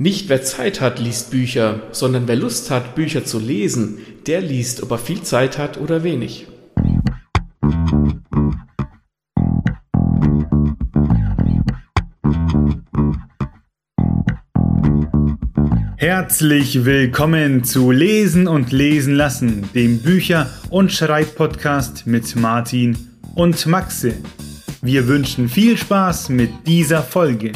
Nicht wer Zeit hat, liest Bücher, sondern wer Lust hat, Bücher zu lesen, der liest, ob er viel Zeit hat oder wenig. Herzlich willkommen zu Lesen und Lesen lassen, dem Bücher- und Schreibpodcast mit Martin und Maxe. Wir wünschen viel Spaß mit dieser Folge.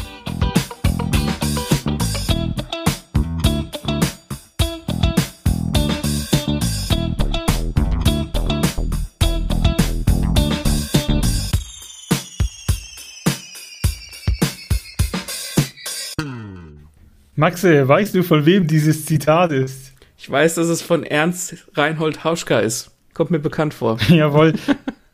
Maxe, weißt du, von wem dieses Zitat ist? Ich weiß, dass es von Ernst Reinhold Hauschka ist. Kommt mir bekannt vor. Jawohl.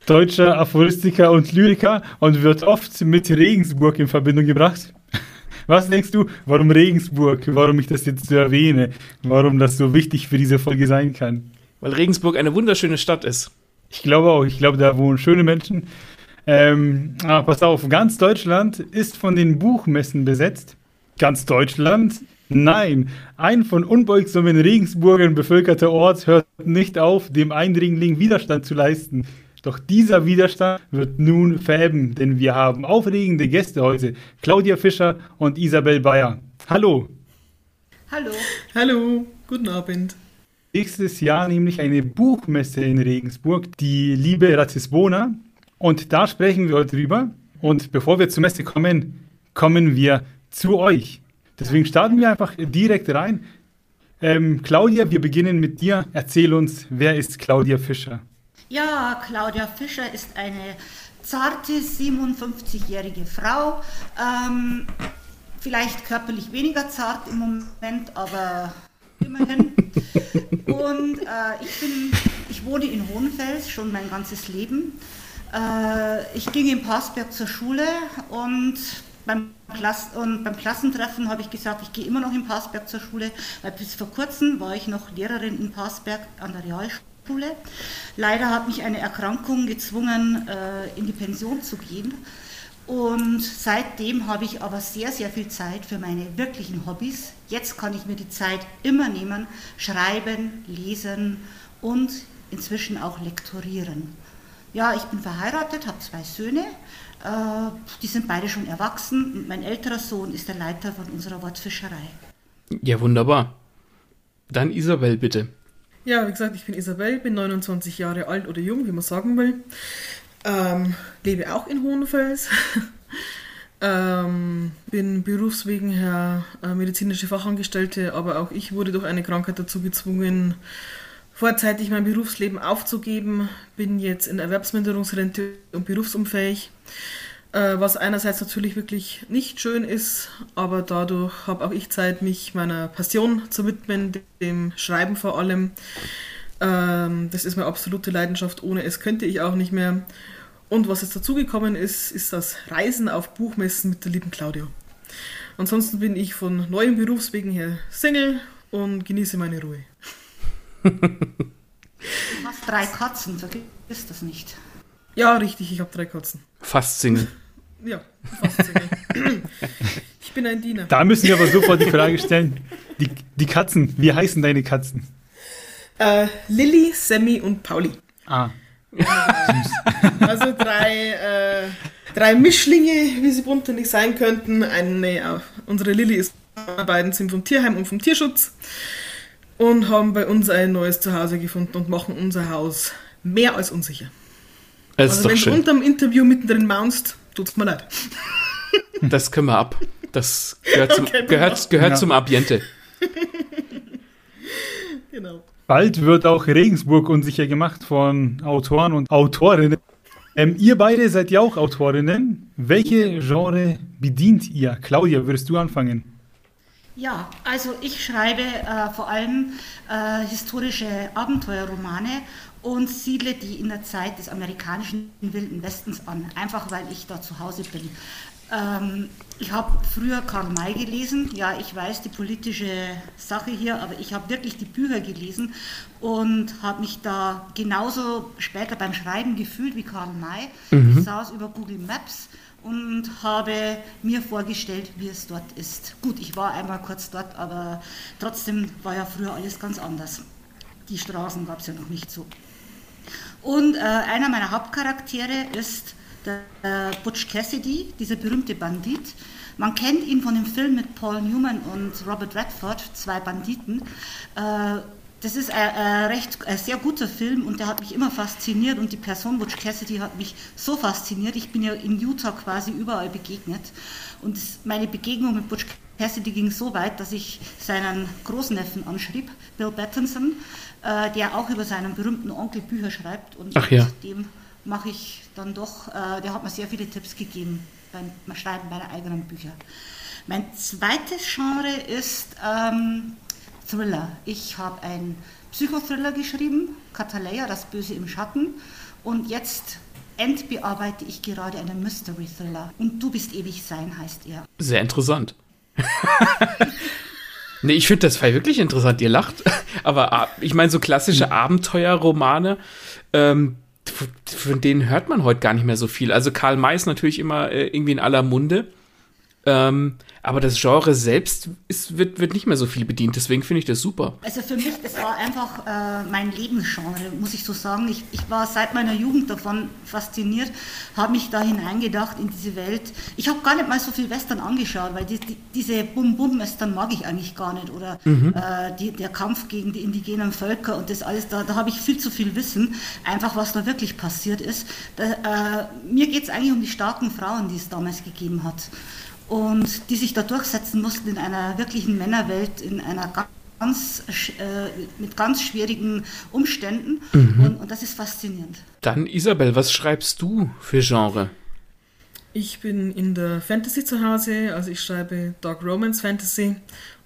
Deutscher Aphoristiker und Lyriker und wird oft mit Regensburg in Verbindung gebracht. Was denkst du, warum Regensburg, warum ich das jetzt so erwähne, warum das so wichtig für diese Folge sein kann? Weil Regensburg eine wunderschöne Stadt ist. Ich glaube auch, ich glaube, da wohnen schöne Menschen. Ähm, ah, pass auf, ganz Deutschland ist von den Buchmessen besetzt. Ganz Deutschland? Nein, ein von unbeugsamen Regensburgern bevölkerter Ort hört nicht auf, dem Eindringling Widerstand zu leisten. Doch dieser Widerstand wird nun verheben, denn wir haben aufregende Gäste heute. Claudia Fischer und Isabel Bayer. Hallo. Hallo. Hallo, guten Abend. Nächstes Jahr nämlich eine Buchmesse in Regensburg, die liebe Ratisbona. Und da sprechen wir heute drüber. Und bevor wir zur Messe kommen, kommen wir zu euch. Deswegen starten wir einfach direkt rein. Ähm, Claudia, wir beginnen mit dir. Erzähl uns, wer ist Claudia Fischer? Ja, Claudia Fischer ist eine zarte 57-jährige Frau. Ähm, vielleicht körperlich weniger zart im Moment, aber immerhin. Und äh, ich, bin, ich wohne in Hohenfels schon mein ganzes Leben. Äh, ich ging in Passberg zur Schule und beim, Klass und beim Klassentreffen habe ich gesagt, ich gehe immer noch in Passberg zur Schule, weil bis vor kurzem war ich noch Lehrerin in Passberg an der Realschule. Leider hat mich eine Erkrankung gezwungen, äh, in die Pension zu gehen. Und seitdem habe ich aber sehr, sehr viel Zeit für meine wirklichen Hobbys. Jetzt kann ich mir die Zeit immer nehmen, schreiben, lesen und inzwischen auch lektorieren. Ja, ich bin verheiratet, habe zwei Söhne. Äh, die sind beide schon erwachsen und mein älterer Sohn ist der Leiter von unserer Wortfischerei. Ja, wunderbar. Dann Isabel, bitte. Ja, wie gesagt, ich bin Isabel, bin 29 Jahre alt oder jung, wie man sagen will. Ähm, lebe auch in Hohenfels. ähm, bin berufswegen her äh, medizinische Fachangestellte, aber auch ich wurde durch eine Krankheit dazu gezwungen, vorzeitig mein Berufsleben aufzugeben. Bin jetzt in Erwerbsminderungsrente und berufsunfähig. Äh, was einerseits natürlich wirklich nicht schön ist, aber dadurch habe auch ich Zeit, mich meiner Passion zu widmen, dem Schreiben vor allem. Ähm, das ist meine absolute Leidenschaft. Ohne es könnte ich auch nicht mehr. Und was jetzt dazugekommen ist, ist das Reisen auf Buchmessen mit der lieben Claudia. Ansonsten bin ich von neuen Berufswegen her Single und genieße meine Ruhe. Du hast drei Katzen, vergiss das nicht. Ja, richtig, ich habe drei Katzen. Fast Single. Ja, fast Single. ich bin ein Diener. Da müssen wir aber sofort die Frage stellen: Die, die Katzen, wie heißen deine Katzen? Äh, Lilly, Sammy und Pauli. Ah. also drei, äh, drei Mischlinge, wie sie bunter nicht sein könnten. Eine, äh, unsere Lilly ist, beiden sind vom Tierheim und vom Tierschutz und haben bei uns ein neues Zuhause gefunden und machen unser Haus mehr als unsicher. Das also wenn schön. du unterm Interview mittendrin maunst, tut's mir leid. Das können wir ab. Das gehört zum, okay, gehört, gehört ja. zum Ambiente. genau. Bald wird auch Regensburg unsicher gemacht von Autoren und Autorinnen. Ähm, ihr beide seid ja auch Autorinnen. Welche Genre bedient ihr? Claudia, würdest du anfangen? Ja, also ich schreibe äh, vor allem äh, historische Abenteuerromane und siedle die in der Zeit des amerikanischen Wilden Westens an, einfach weil ich da zu Hause bin. Ähm, ich habe früher Karl May gelesen, ja, ich weiß die politische Sache hier, aber ich habe wirklich die Bücher gelesen und habe mich da genauso später beim Schreiben gefühlt wie Karl May. Mhm. Ich saß über Google Maps und habe mir vorgestellt, wie es dort ist. Gut, ich war einmal kurz dort, aber trotzdem war ja früher alles ganz anders. Die Straßen gab es ja noch nicht so. Und äh, einer meiner Hauptcharaktere ist der äh, Butch Cassidy, dieser berühmte Bandit. Man kennt ihn von dem Film mit Paul Newman und Robert Redford, zwei Banditen. Äh, das ist ein, ein, recht, ein sehr guter Film und der hat mich immer fasziniert und die Person Butch Cassidy hat mich so fasziniert. Ich bin ja in Utah quasi überall begegnet und das, meine Begegnung mit Butch Cassidy ging so weit, dass ich seinen Großneffen anschrieb, Bill Battinson, äh, der auch über seinen berühmten Onkel Bücher schreibt und Ach ja. dem mache ich dann doch, äh, der hat mir sehr viele Tipps gegeben beim Schreiben meiner eigenen Bücher. Mein zweites Genre ist ähm, Thriller. Ich habe einen Psychothriller geschrieben, Kataleya, das Böse im Schatten. Und jetzt endbearbeite ich gerade einen Mystery Thriller. Und Du bist ewig sein heißt er. Sehr interessant. nee, ich finde das Fall wirklich interessant. Ihr lacht. Aber ah, ich meine, so klassische Abenteuerromane, ähm, von denen hört man heute gar nicht mehr so viel. Also Karl May ist natürlich immer äh, irgendwie in aller Munde. Ähm, aber das Genre selbst ist, wird, wird nicht mehr so viel bedient, deswegen finde ich das super. Also für mich, das war einfach äh, mein Lebensgenre, muss ich so sagen. Ich, ich war seit meiner Jugend davon fasziniert, habe mich da hineingedacht in diese Welt. Ich habe gar nicht mal so viel Western angeschaut, weil die, die, diese Bum-Bum-Western mag ich eigentlich gar nicht. Oder mhm. äh, die, der Kampf gegen die indigenen Völker und das alles, da, da habe ich viel zu viel Wissen, einfach was da wirklich passiert ist. Da, äh, mir geht es eigentlich um die starken Frauen, die es damals gegeben hat und die sich da durchsetzen mussten in einer wirklichen Männerwelt, in einer ganz, äh, mit ganz schwierigen Umständen. Mhm. Und, und das ist faszinierend. Dann Isabel, was schreibst du für Genre? Ich bin in der Fantasy zu Hause, also ich schreibe Dark Romance Fantasy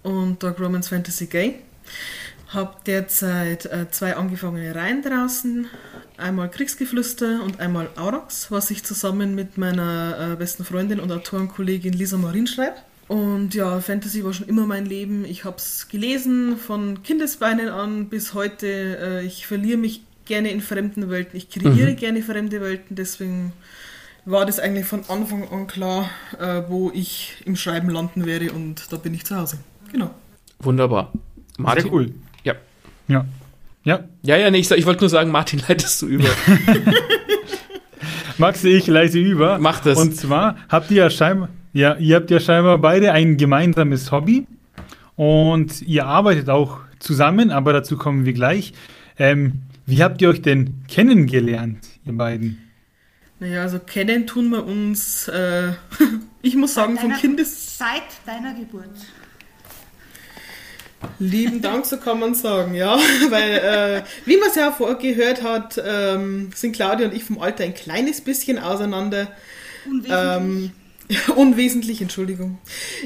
und Dark Romance Fantasy Gay. Habe derzeit äh, zwei angefangene Reihen draußen. Einmal Kriegsgeflüster und einmal Aurox, was ich zusammen mit meiner äh, besten Freundin und Autorenkollegin Lisa Marin schreibe. Und ja, Fantasy war schon immer mein Leben. Ich habe es gelesen von Kindesbeinen an bis heute. Äh, ich verliere mich gerne in fremden Welten. Ich kreiere mhm. gerne fremde Welten. Deswegen war das eigentlich von Anfang an klar, äh, wo ich im Schreiben landen werde. Und da bin ich zu Hause. Genau. Wunderbar. Martin? Sehr cool. Ja. Ja. Ja, ja, nee, ich, ich wollte nur sagen, Martin, leitest du über. Max, ich leite über. Mach das. Und zwar habt ihr ja scheinbar, ja, ihr habt ja scheinbar beide ein gemeinsames Hobby und ihr arbeitet auch zusammen, aber dazu kommen wir gleich. Ähm, wie habt ihr euch denn kennengelernt, ihr beiden? Naja, also kennen tun wir uns, äh, ich muss sagen, vom Kindes... Seit deiner Geburt. Lieben Dank, so kann man sagen, ja. Weil, äh, wie man es ja vorgehört hat, ähm, sind Claudia und ich vom Alter ein kleines bisschen auseinander. Unwesentlich. Ähm, unwesentlich, Entschuldigung.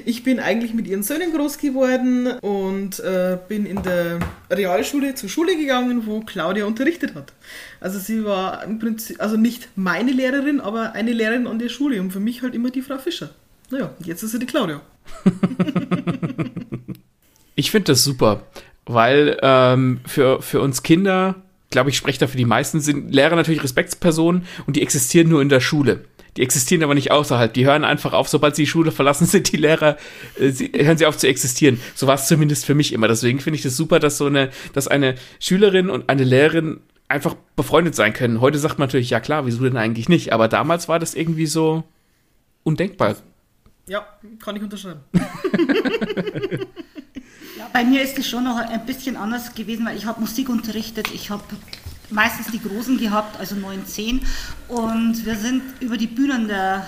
Ich bin eigentlich mit ihren Söhnen groß geworden und äh, bin in der Realschule zur Schule gegangen, wo Claudia unterrichtet hat. Also sie war im Prinzip, also nicht meine Lehrerin, aber eine Lehrerin an der Schule und für mich halt immer die Frau Fischer. Naja, jetzt ist sie die Claudia. Ich finde das super, weil ähm, für, für uns Kinder, glaube ich, spreche da für die meisten, sind Lehrer natürlich Respektspersonen und die existieren nur in der Schule. Die existieren aber nicht außerhalb. Die hören einfach auf, sobald sie die Schule verlassen, sind die Lehrer, äh, sie, hören sie auf zu existieren. So war es zumindest für mich immer. Deswegen finde ich das super, dass so eine, dass eine Schülerin und eine Lehrerin einfach befreundet sein können. Heute sagt man natürlich, ja klar, wieso denn eigentlich nicht? Aber damals war das irgendwie so undenkbar. Ja, kann ich unterschreiben. Bei mir ist es schon noch ein bisschen anders gewesen, weil ich habe Musik unterrichtet. Ich habe meistens die Großen gehabt, also 9, 10. Und wir sind über die Bühnen der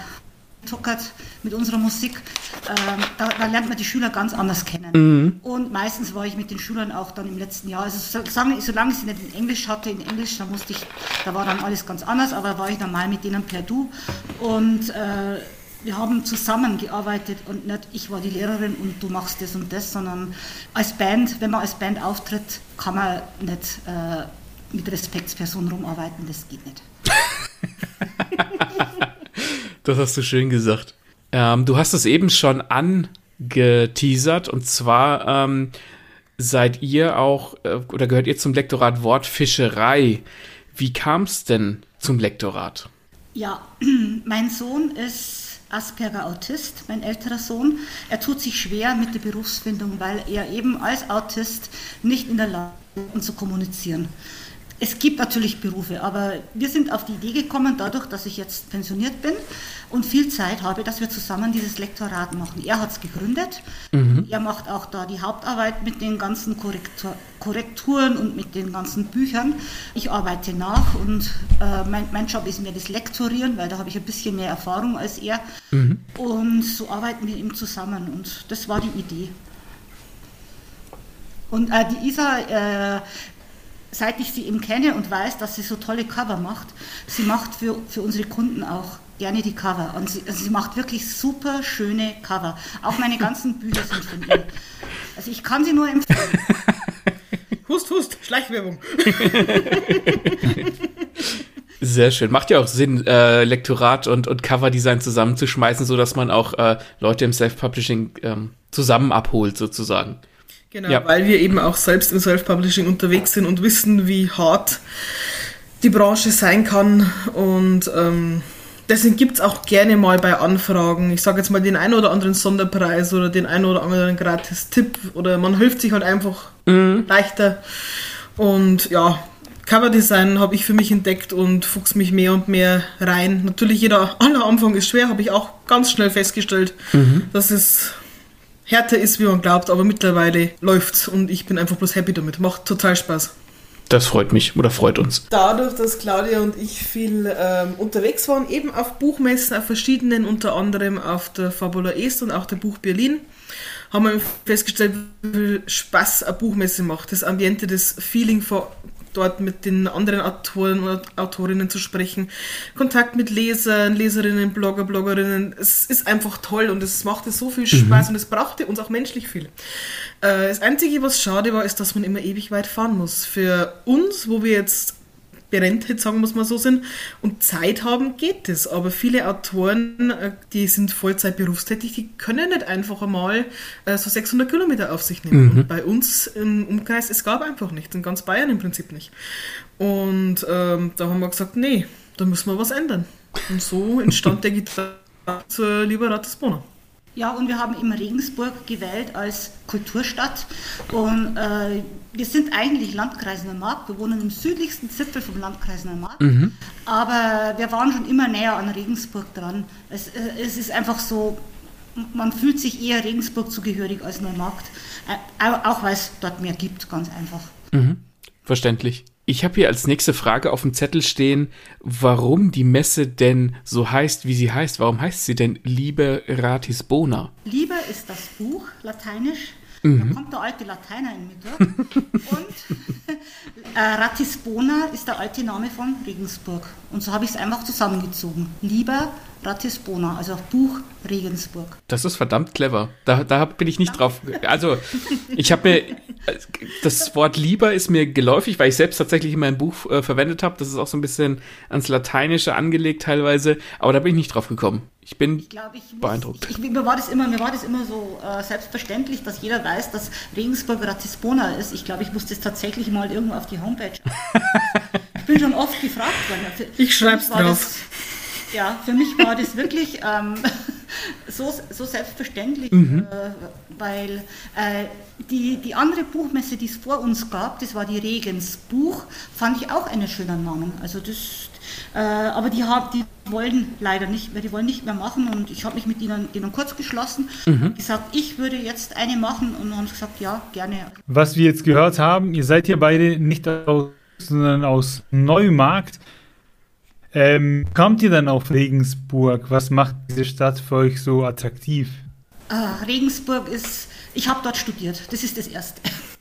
tuckert mit unserer Musik, ähm, da, da, lernt man die Schüler ganz anders kennen. Mhm. Und meistens war ich mit den Schülern auch dann im letzten Jahr, also solange, solange ich sie nicht in Englisch hatte, in Englisch, da musste ich, da war dann alles ganz anders, aber war ich dann mal mit denen per Du. Und äh, wir haben zusammengearbeitet und nicht ich war die Lehrerin und du machst das und das, sondern als Band, wenn man als Band auftritt, kann man nicht äh, mit Respektspersonen rumarbeiten, das geht nicht. das hast du schön gesagt. Ähm, du hast es eben schon angeteasert und zwar ähm, seid ihr auch äh, oder gehört ihr zum Lektorat Wortfischerei. Wie kam es denn zum Lektorat? Ja, mein Sohn ist Asperger Autist, mein älterer Sohn. Er tut sich schwer mit der Berufsfindung, weil er eben als Autist nicht in der Lage ist zu kommunizieren. Es gibt natürlich Berufe, aber wir sind auf die Idee gekommen, dadurch, dass ich jetzt pensioniert bin und viel Zeit habe, dass wir zusammen dieses Lektorat machen. Er hat es gegründet. Mhm. Er macht auch da die Hauptarbeit mit den ganzen Korrektur Korrekturen und mit den ganzen Büchern. Ich arbeite nach und äh, mein, mein, Job ist mehr das Lektorieren, weil da habe ich ein bisschen mehr Erfahrung als er. Mhm. Und so arbeiten wir eben zusammen und das war die Idee. Und äh, die Isa äh, seit ich sie eben kenne und weiß, dass sie so tolle Cover macht, sie macht für, für unsere Kunden auch gerne die Cover. Und sie, also sie macht wirklich super schöne Cover. Auch meine ganzen Bücher sind von ihr. Also ich kann sie nur empfehlen. Hust, hust, Schleichwerbung. Sehr schön. Macht ja auch Sinn, äh, Lektorat und, und Coverdesign zusammenzuschmeißen, sodass man auch äh, Leute im Self-Publishing ähm, zusammen abholt, sozusagen. Genau, ja. weil wir eben auch selbst im Self-Publishing unterwegs sind und wissen, wie hart die Branche sein kann. Und ähm, deswegen gibt es auch gerne mal bei Anfragen, ich sage jetzt mal den einen oder anderen Sonderpreis oder den einen oder anderen Gratis-Tipp oder man hilft sich halt einfach mhm. leichter. Und ja, Coverdesign habe ich für mich entdeckt und fuchs mich mehr und mehr rein. Natürlich, jeder aller Anfang ist schwer, habe ich auch ganz schnell festgestellt, mhm. dass es härter ist, wie man glaubt, aber mittlerweile läuft's und ich bin einfach bloß happy damit. Macht total Spaß. Das freut mich oder freut uns. Dadurch, dass Claudia und ich viel ähm, unterwegs waren, eben auf Buchmessen, auf verschiedenen, unter anderem auf der Fabula Est und auch der Buch Berlin, haben wir festgestellt, wie viel Spaß eine Buchmesse macht. Das Ambiente, das Feeling vor dort mit den anderen Autoren und Autorinnen zu sprechen. Kontakt mit Lesern, Leserinnen, Blogger, Bloggerinnen. Es ist einfach toll und es machte so viel Spaß mhm. und es brauchte uns auch menschlich viel. Äh, das Einzige, was schade war, ist, dass man immer ewig weit fahren muss. Für uns, wo wir jetzt berentet, sagen wir mal so sind, und Zeit haben, geht es. Aber viele Autoren, äh, die sind Vollzeit berufstätig, die können nicht einfach einmal äh, so 600 Kilometer auf sich nehmen. Mhm. Und bei uns im Umkreis, es gab einfach nichts, in ganz Bayern im Prinzip nicht. Und ähm, da haben wir gesagt, nee, da müssen wir was ändern. Und so entstand der Gitarre zur Liberatus Bona. Ja, und wir haben eben Regensburg gewählt als Kulturstadt. Und äh, wir sind eigentlich Landkreis Neumarkt. Wir wohnen im südlichsten Zipfel vom Landkreis Neumarkt. Mhm. Aber wir waren schon immer näher an Regensburg dran. Es, äh, es ist einfach so, man fühlt sich eher Regensburg zugehörig als Neumarkt. Äh, auch weil es dort mehr gibt, ganz einfach. Mhm. Verständlich. Ich habe hier als nächste Frage auf dem Zettel stehen, warum die Messe denn so heißt, wie sie heißt. Warum heißt sie denn Liebe Ratisbona? Liebe ist das Buch, lateinisch. Mhm. Da kommt der alte Lateiner in Mitte. Und äh, Ratisbona ist der alte Name von Regensburg. Und so habe ich es einfach zusammengezogen. Lieber Ratisbona, also Buch Regensburg. Das ist verdammt clever. Da, da bin ich nicht drauf. Also, ich habe mir. Das Wort lieber ist mir geläufig, weil ich selbst tatsächlich in meinem Buch äh, verwendet habe. Das ist auch so ein bisschen ans Lateinische angelegt teilweise. Aber da bin ich nicht drauf gekommen. Ich bin ich glaub, ich muss, beeindruckt. Ich, mir, war das immer, mir war das immer so äh, selbstverständlich, dass jeder weiß, dass Regensburg Ratisbona ist. Ich glaube, ich muss das tatsächlich mal irgendwo auf die Homepage. ich bin schon oft gefragt worden. Ich schreibe es drauf. Das, ja, für mich war das wirklich ähm, so, so selbstverständlich, mhm. äh, weil äh, die, die andere Buchmesse, die es vor uns gab, das war die Regens Buch, fand ich auch einen schönen Namen. Also das, äh, aber die, haben, die wollen leider nicht mehr, die wollen nicht mehr machen und ich habe mich mit ihnen, ihnen kurz geschlossen mhm. gesagt, ich würde jetzt eine machen und haben gesagt, ja, gerne. Was wir jetzt gehört haben, ihr seid hier beide nicht aus, sondern aus Neumarkt. Ähm, kommt ihr dann auf Regensburg? Was macht diese Stadt für euch so attraktiv? Ah, Regensburg ist, ich habe dort studiert, das ist das Erste.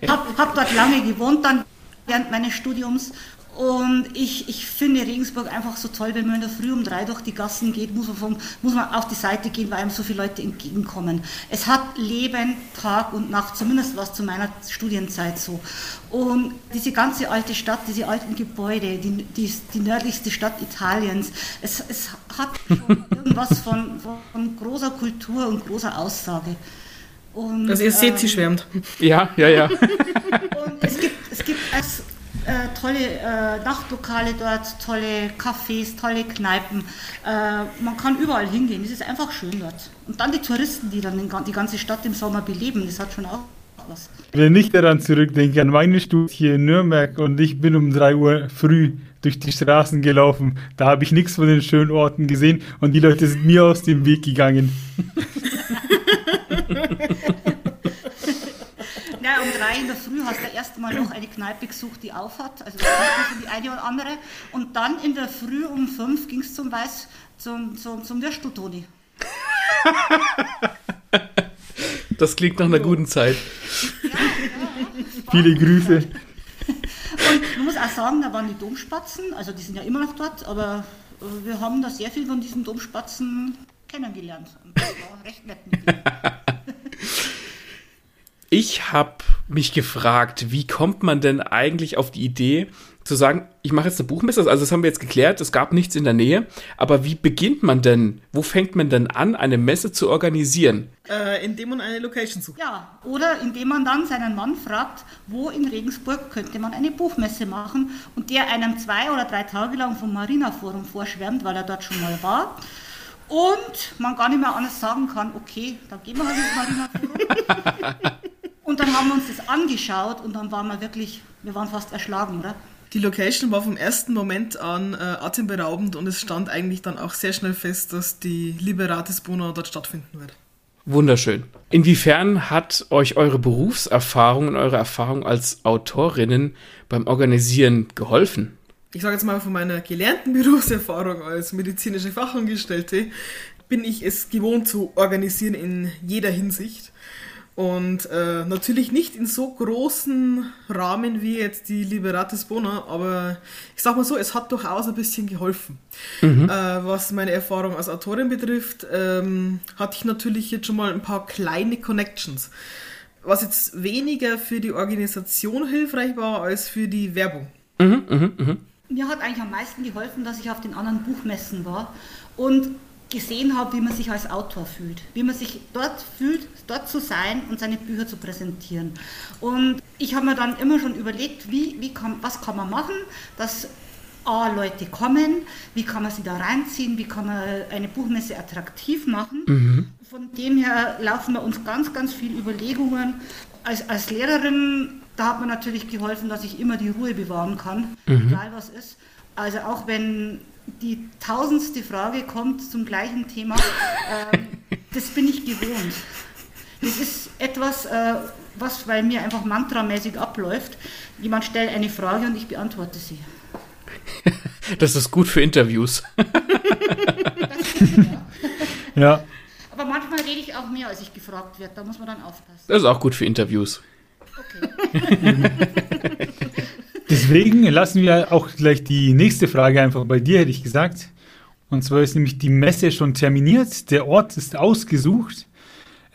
ich habe hab dort lange gewohnt, dann während meines Studiums und ich, ich finde Regensburg einfach so toll, wenn man in der Früh um drei durch die Gassen geht, muss man, vom, muss man auf die Seite gehen, weil einem so viele Leute entgegenkommen. Es hat Leben, Tag und Nacht, zumindest war es zu meiner Studienzeit so. Und diese ganze alte Stadt, diese alten Gebäude, die, die, die nördlichste Stadt Italiens, es, es hat schon irgendwas von, von großer Kultur und großer Aussage. Und, also ihr seht, ähm, sie schwärmt. Ja, ja, ja. und es gibt, es gibt als äh, tolle äh, Nachtlokale dort, tolle Cafés, tolle Kneipen. Äh, man kann überall hingehen, es ist einfach schön dort. Und dann die Touristen, die dann die ganze Stadt im Sommer beleben, das hat schon auch was. Wenn ich daran zurückdenke, an meine Studie hier in Nürnberg und ich bin um 3 Uhr früh durch die Straßen gelaufen, da habe ich nichts von den schönen Orten gesehen und die Leute sind mir aus dem Weg gegangen. Ja, um drei in der Früh hast du erst mal noch eine Kneipe gesucht, die aufhat, also die eine oder andere. Und dann in der Früh um fünf ging es zum Weiß, zum, zum, zum Würsteltoni. Das klingt nach einer guten Zeit. Ja, ja. Viele Grüße. Und man muss auch sagen, da waren die Domspatzen, also die sind ja immer noch dort, aber äh, wir haben da sehr viel von diesen Domspatzen kennengelernt. Das war recht nett mit denen. Ich habe mich gefragt, wie kommt man denn eigentlich auf die Idee zu sagen, ich mache jetzt eine Buchmesse? Also das haben wir jetzt geklärt, es gab nichts in der Nähe, aber wie beginnt man denn, wo fängt man denn an, eine Messe zu organisieren? Äh, indem man eine Location sucht. Ja, oder indem man dann seinen Mann fragt, wo in Regensburg könnte man eine Buchmesse machen und der einem zwei oder drei Tage lang vom Marina Forum vorschwärmt, weil er dort schon mal war. Und man gar nicht mehr anders sagen kann, okay, dann gehen wir halt ins Marina Forum. Und dann haben wir uns das angeschaut und dann waren wir wirklich, wir waren fast erschlagen, oder? Die Location war vom ersten Moment an äh, atemberaubend und es stand eigentlich dann auch sehr schnell fest, dass die Liberatis Bona dort stattfinden wird. Wunderschön. Inwiefern hat euch eure Berufserfahrung und eure Erfahrung als Autorinnen beim Organisieren geholfen? Ich sage jetzt mal von meiner gelernten Berufserfahrung als medizinische Fachangestellte bin ich es gewohnt zu organisieren in jeder Hinsicht. Und äh, natürlich nicht in so großen Rahmen wie jetzt die Liberatis Bona, aber ich sag mal so, es hat durchaus ein bisschen geholfen. Mhm. Äh, was meine Erfahrung als Autorin betrifft, ähm, hatte ich natürlich jetzt schon mal ein paar kleine Connections. Was jetzt weniger für die Organisation hilfreich war als für die Werbung. Mhm, mh, mh. Mir hat eigentlich am meisten geholfen, dass ich auf den anderen Buchmessen war und gesehen habe, wie man sich als Autor fühlt, wie man sich dort fühlt, dort zu sein und seine Bücher zu präsentieren. Und ich habe mir dann immer schon überlegt, wie, wie kann, was kann man machen, dass A, Leute kommen, wie kann man sie da reinziehen, wie kann man eine Buchmesse attraktiv machen. Mhm. Von dem her laufen bei uns ganz, ganz viele Überlegungen. Als, als Lehrerin, da hat mir natürlich geholfen, dass ich immer die Ruhe bewahren kann, mhm. egal was ist. Also auch wenn die tausendste Frage kommt zum gleichen Thema. Ähm, das bin ich gewohnt. Das ist etwas, äh, was bei mir einfach mantramäßig abläuft. Jemand stellt eine Frage und ich beantworte sie. Das ist gut für Interviews. Ja. Aber manchmal rede ich auch mehr, als ich gefragt werde. Da muss man dann aufpassen. Das ist auch gut für Interviews. Okay. Deswegen lassen wir auch gleich die nächste Frage einfach bei dir, hätte ich gesagt. Und zwar ist nämlich die Messe schon terminiert, der Ort ist ausgesucht.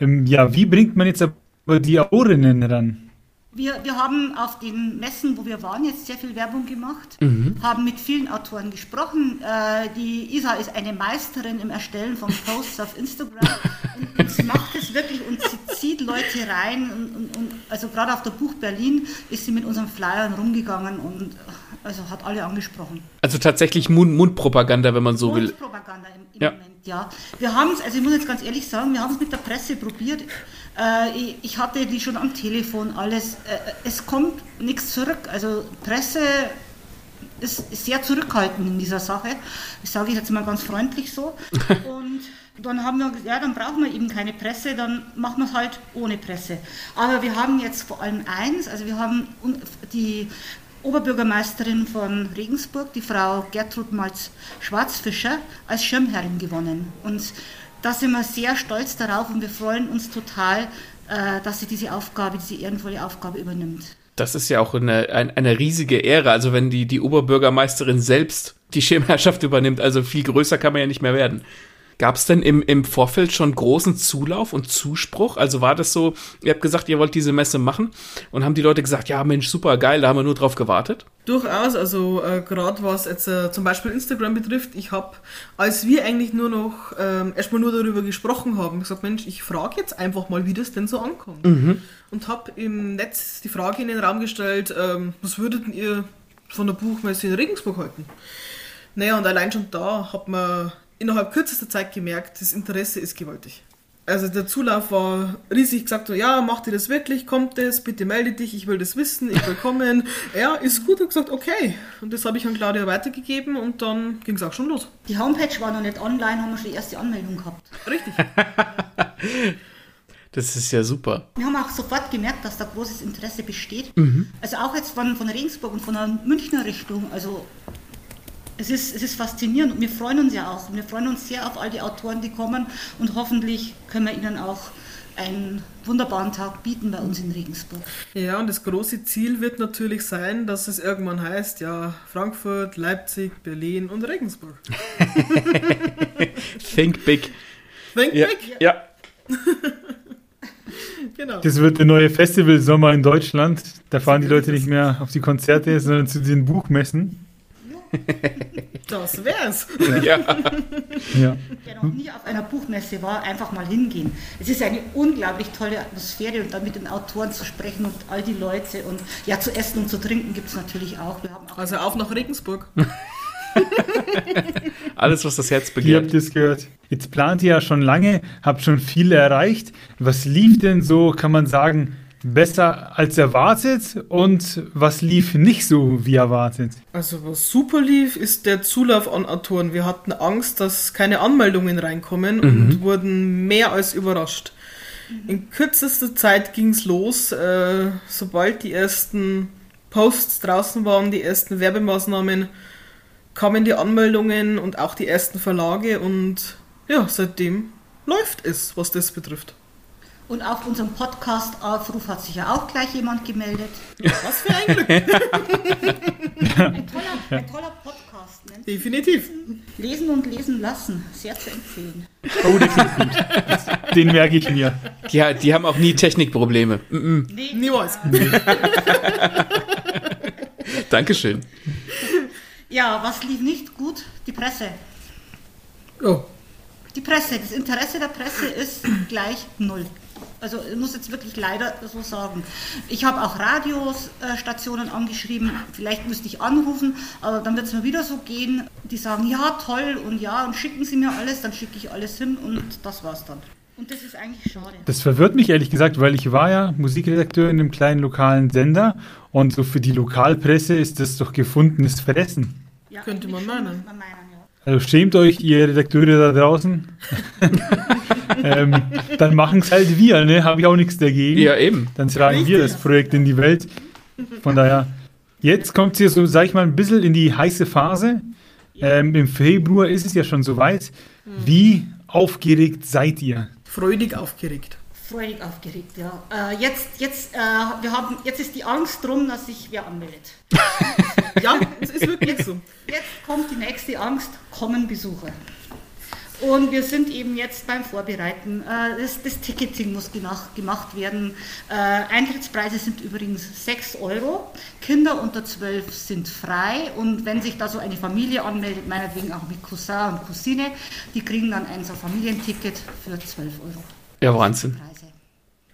Ähm, ja, wie bringt man jetzt aber die Autorinnen ran? Wir, wir haben auf den Messen, wo wir waren, jetzt sehr viel Werbung gemacht, mhm. haben mit vielen Autoren gesprochen. Äh, die Isa ist eine Meisterin im Erstellen von Posts auf Instagram und, und, sie macht es wirklich und sie zieht Leute rein. Und, und, und also gerade auf der Buch Berlin ist sie mit unseren Flyern rumgegangen und also hat alle angesprochen. Also tatsächlich Mund Mundpropaganda, wenn man so will. Mundpropaganda im, im ja. Moment, ja. Wir haben es, also ich muss jetzt ganz ehrlich sagen, wir haben es mit der Presse probiert. Äh, ich hatte die schon am Telefon, alles. Äh, es kommt nichts zurück. Also Presse ist sehr zurückhaltend in dieser Sache. Das sage ich jetzt mal ganz freundlich so. Und dann haben wir gesagt, ja, dann brauchen wir eben keine Presse, dann machen wir es halt ohne Presse. Aber wir haben jetzt vor allem eins, also wir haben die Oberbürgermeisterin von Regensburg, die Frau Gertrud Malz-Schwarzfischer, als Schirmherrin gewonnen. Und da sind wir sehr stolz darauf und wir freuen uns total, äh, dass sie diese Aufgabe, diese ehrenvolle Aufgabe übernimmt. Das ist ja auch eine, eine, eine riesige Ehre, also wenn die, die Oberbürgermeisterin selbst die Schirmherrschaft übernimmt, also viel größer kann man ja nicht mehr werden. Gab es denn im, im Vorfeld schon großen Zulauf und Zuspruch? Also war das so, ihr habt gesagt, ihr wollt diese Messe machen und haben die Leute gesagt, ja Mensch, super geil, da haben wir nur drauf gewartet? Durchaus, also äh, gerade was jetzt äh, zum Beispiel Instagram betrifft, ich habe, als wir eigentlich nur noch ähm, erstmal nur darüber gesprochen haben, gesagt, Mensch, ich frage jetzt einfach mal, wie das denn so ankommt. Mhm. Und habe im Netz die Frage in den Raum gestellt, ähm, was würdet ihr von der Buchmesse in Regensburg halten. Naja, und allein schon da hat man innerhalb kürzester Zeit gemerkt, das Interesse ist gewaltig. Also der Zulauf war riesig, gesagt, ja, macht ihr das wirklich, kommt das, bitte melde dich, ich will das wissen, ich will kommen. ja, ist gut, und gesagt, okay. Und das habe ich an Claudia weitergegeben und dann ging es auch schon los. Die Homepage war noch nicht online, haben wir schon die erste Anmeldung gehabt. Richtig. Das ist ja super. Wir haben auch sofort gemerkt, dass da großes Interesse besteht. Mhm. Also auch jetzt von, von Regensburg und von der Münchner Richtung. Also es ist, es ist faszinierend und wir freuen uns ja auch. Wir freuen uns sehr auf all die Autoren, die kommen und hoffentlich können wir ihnen auch einen wunderbaren Tag bieten bei uns in Regensburg. Ja, und das große Ziel wird natürlich sein, dass es irgendwann heißt, ja, Frankfurt, Leipzig, Berlin und Regensburg. Think big. Think Ja. big? ja. Genau. Das wird der neue Festivalsommer in Deutschland. Da fahren die Leute nicht mehr auf die Konzerte, sondern zu den Buchmessen. Das wär's. ja. Ja. Wer noch nie auf einer Buchmesse war, einfach mal hingehen. Es ist eine unglaublich tolle Atmosphäre und dann mit den Autoren zu sprechen und all die Leute und ja, zu essen und zu trinken gibt es natürlich auch. Wir haben auch Also auf nach Regensburg. Alles, was das Herz Ihr begehrt. habt es gehört. Jetzt plant ihr ja schon lange, habt schon viel erreicht. Was lief denn so, kann man sagen, besser als erwartet und was lief nicht so wie erwartet? Also was super lief, ist der Zulauf an Autoren. Wir hatten Angst, dass keine Anmeldungen reinkommen und wurden mehr als überrascht. In kürzester Zeit ging's los, äh, sobald die ersten Posts draußen waren, die ersten Werbemaßnahmen, kamen die Anmeldungen und auch die ersten Verlage und ja, seitdem läuft es, was das betrifft. Und auf unserem Podcast-Aufruf hat sich ja auch gleich jemand gemeldet. Was für ein Glück! Ein toller, ein toller Podcast. nennt sich Definitiv. Lesen und lesen lassen. Sehr zu empfehlen. Oh, der klingt gut. Den merke ich mir. Ja, die haben auch nie Technikprobleme. Mm -mm. Nee, Niemals. Dankeschön. Ja, was lief nicht gut? Die Presse. Oh. Die Presse, das Interesse der Presse ist gleich null. Also ich muss jetzt wirklich leider so sagen. Ich habe auch Radiostationen angeschrieben, vielleicht müsste ich anrufen, aber dann wird es mir wieder so gehen, die sagen, ja toll und ja und schicken Sie mir alles, dann schicke ich alles hin und das war's dann. Und das ist eigentlich schade. Das verwirrt mich ehrlich gesagt, weil ich war ja Musikredakteur in einem kleinen lokalen Sender und so für die Lokalpresse ist das doch gefundenes Fressen. Ja, Könnte man meinen. muss man meinen ja. Also schämt euch, ihr Redakteure da draußen. ähm, dann machen es halt wir, ne? Habe ich auch nichts dagegen. Ja, eben. Dann tragen wir das Projekt in die Welt. Von daher, jetzt kommt es so, sag ich mal, ein bisschen in die heiße Phase. Ähm, Im Februar ist es ja schon soweit. Wie aufgeregt seid ihr? Freudig aufgeregt. Freudig aufgeregt, ja. Äh, jetzt, jetzt, äh, wir haben, jetzt ist die Angst drum, dass sich wer anmeldet. Ja, es ist wirklich so. Jetzt kommt die nächste Angst, kommen Besucher. Und wir sind eben jetzt beim Vorbereiten. Äh, Das, das Ticketing muss genach, gemacht werden. Äh, Eintrittspreise sind übrigens 6 Euro. Kinder unter 12 sind frei. Und wenn sich da so eine Familie anmeldet, meinetwegen auch mit Cousin und Cousine, die kriegen dann ein so Familienticket für 12 Euro. Ja, Wahnsinn.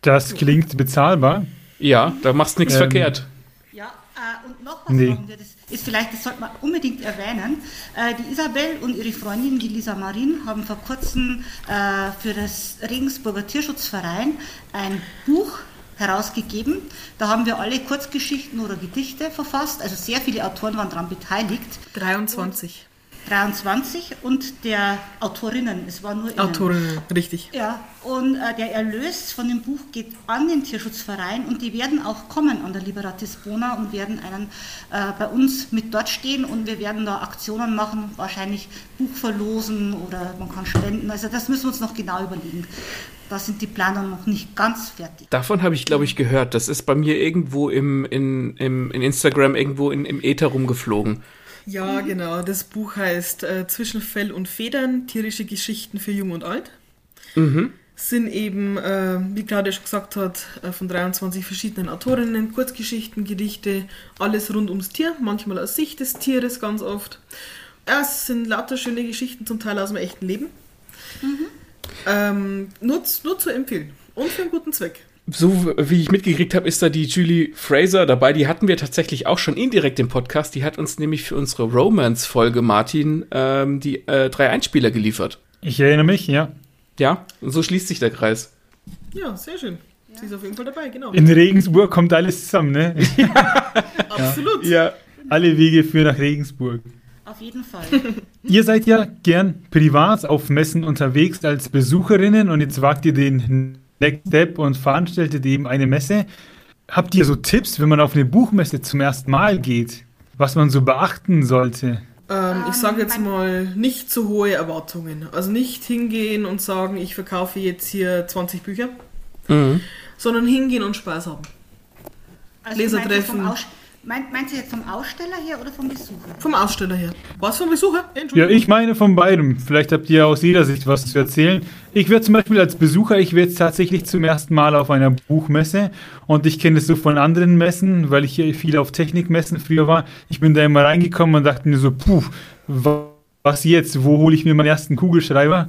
Das klingt bezahlbar. Ja, da machst du nichts Ähm, verkehrt. Ja, äh, und noch was Nee. machen wir, das ist vielleicht, das sollte man unbedingt erwähnen. Äh, die Isabel und ihre Freundin, die Lisa Marin, haben vor kurzem äh, für das Regensburger Tierschutzverein ein Buch herausgegeben. Da haben wir alle Kurzgeschichten oder Gedichte verfasst, also sehr viele Autoren waren daran beteiligt. 23 23 und der Autorinnen, es war nur innen. Autorinnen, richtig. Ja, und äh, der Erlös von dem Buch geht an den Tierschutzverein und die werden auch kommen an der Liberatis Bona und werden einen äh, bei uns mit dort stehen und wir werden da Aktionen machen, wahrscheinlich Buch verlosen oder man kann spenden. Also das müssen wir uns noch genau überlegen. Da sind die Planungen noch nicht ganz fertig. Davon habe ich, glaube ich, gehört. Das ist bei mir irgendwo im, in, im, in Instagram irgendwo in, im Äther rumgeflogen. Ja, genau. Das Buch heißt äh, Zwischen Fell und Federn, tierische Geschichten für Jung und Alt. Sind eben, äh, wie Claudia schon gesagt hat, äh, von 23 verschiedenen Autorinnen, Kurzgeschichten, Gedichte, alles rund ums Tier, manchmal aus Sicht des Tieres ganz oft. Ja, es sind lauter schöne Geschichten, zum Teil aus dem echten Leben. Ähm, nur, nur zu empfehlen. Und für einen guten Zweck. So wie ich mitgekriegt habe, ist da die Julie Fraser dabei. Die hatten wir tatsächlich auch schon indirekt im Podcast. Die hat uns nämlich für unsere Romance-Folge, Martin, ähm, die äh, drei Einspieler geliefert. Ich erinnere mich, ja. Ja, und so schließt sich der Kreis. Ja, sehr schön. Sie ist auf jeden Fall dabei, genau. In Regensburg kommt alles zusammen, ne? Absolut. ja, alle Wege führen nach Regensburg. Auf jeden Fall. Ihr seid ja gern privat auf Messen unterwegs als Besucherinnen und jetzt wagt ihr den Next Step und veranstaltet eben eine Messe. Habt ihr so Tipps, wenn man auf eine Buchmesse zum ersten Mal geht, was man so beachten sollte? Ähm, ich sage jetzt mal, nicht zu hohe Erwartungen. Also nicht hingehen und sagen, ich verkaufe jetzt hier 20 Bücher, Mhm. sondern hingehen und Spaß haben. Also Lesertreffen. Meinst meint, meinst du jetzt vom Aussteller her oder vom Besucher? Vom Aussteller her. Was vom Besucher? Ja, Entschuldigung. ich meine von beidem. Vielleicht habt ihr aus jeder Sicht was zu erzählen. Ich werde zum Beispiel als Besucher, ich werde jetzt tatsächlich zum ersten Mal auf einer Buchmesse und ich kenne das so von anderen Messen, weil ich hier viel auf Technikmessen früher war. Ich bin da immer reingekommen und dachte mir so, puh, wa- was jetzt? Wo hole ich mir meinen ersten Kugelschreiber?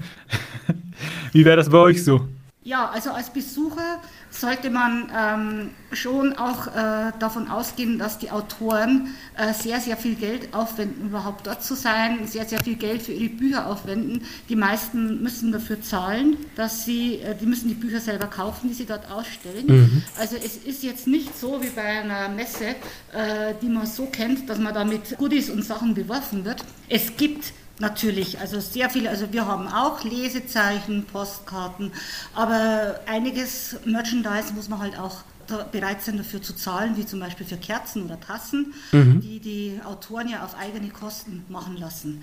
Wie wäre das bei euch so? Ja, also als Besucher sollte man ähm, schon auch äh, davon ausgehen, dass die Autoren äh, sehr, sehr viel Geld aufwenden, überhaupt dort zu sein, sehr, sehr viel Geld für ihre Bücher aufwenden. Die meisten müssen dafür zahlen, dass sie, äh, die müssen die Bücher selber kaufen, die sie dort ausstellen. Also es ist jetzt nicht so wie bei einer Messe, äh, die man so kennt, dass man da mit Goodies und Sachen beworfen wird. Es gibt Natürlich, also sehr viele, also wir haben auch Lesezeichen, Postkarten, aber einiges Merchandise muss man halt auch bereit sein dafür zu zahlen, wie zum Beispiel für Kerzen oder Tassen, die die Autoren ja auf eigene Kosten machen lassen.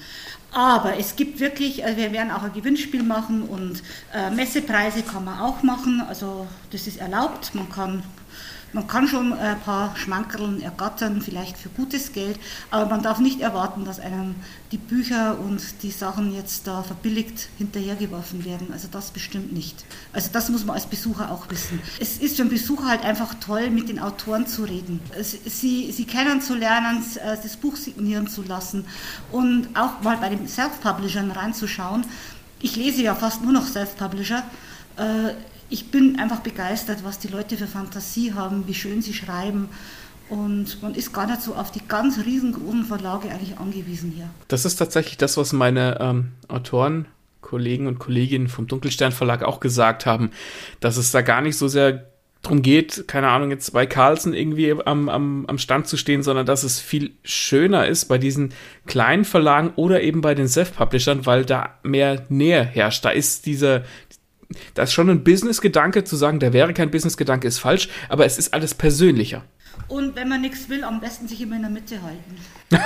Aber es gibt wirklich, also wir werden auch ein Gewinnspiel machen und äh, Messepreise kann man auch machen, also das ist erlaubt, man kann man kann schon ein paar Schmankerln ergattern, vielleicht für gutes Geld, aber man darf nicht erwarten, dass einem die Bücher und die Sachen jetzt da verbilligt hinterhergeworfen werden. Also das bestimmt nicht. Also das muss man als Besucher auch wissen. Es ist für einen Besucher halt einfach toll, mit den Autoren zu reden, sie, sie kennenzulernen, äh, das Buch signieren zu lassen und auch mal bei den Self-Publishern reinzuschauen. Ich lese ja fast nur noch Self-Publisher. Ich bin einfach begeistert, was die Leute für Fantasie haben, wie schön sie schreiben. Und man ist gar nicht so auf die ganz riesengroßen Verlage eigentlich angewiesen hier. Das ist tatsächlich das, was meine ähm, Autoren, Kollegen und Kolleginnen vom Dunkelstern Verlag auch gesagt haben, dass es da gar nicht so sehr drum geht, keine Ahnung, jetzt bei Carlsen irgendwie am, am, am Stand zu stehen, sondern dass es viel schöner ist bei diesen kleinen Verlagen oder eben bei den Self-Publishern, weil da mehr Nähe herrscht. Da ist dieser, da ist schon ein Business-Gedanke zu sagen, der wäre kein Business-Gedanke, ist falsch, aber es ist alles persönlicher. Und wenn man nichts will, am besten sich immer in der Mitte halten.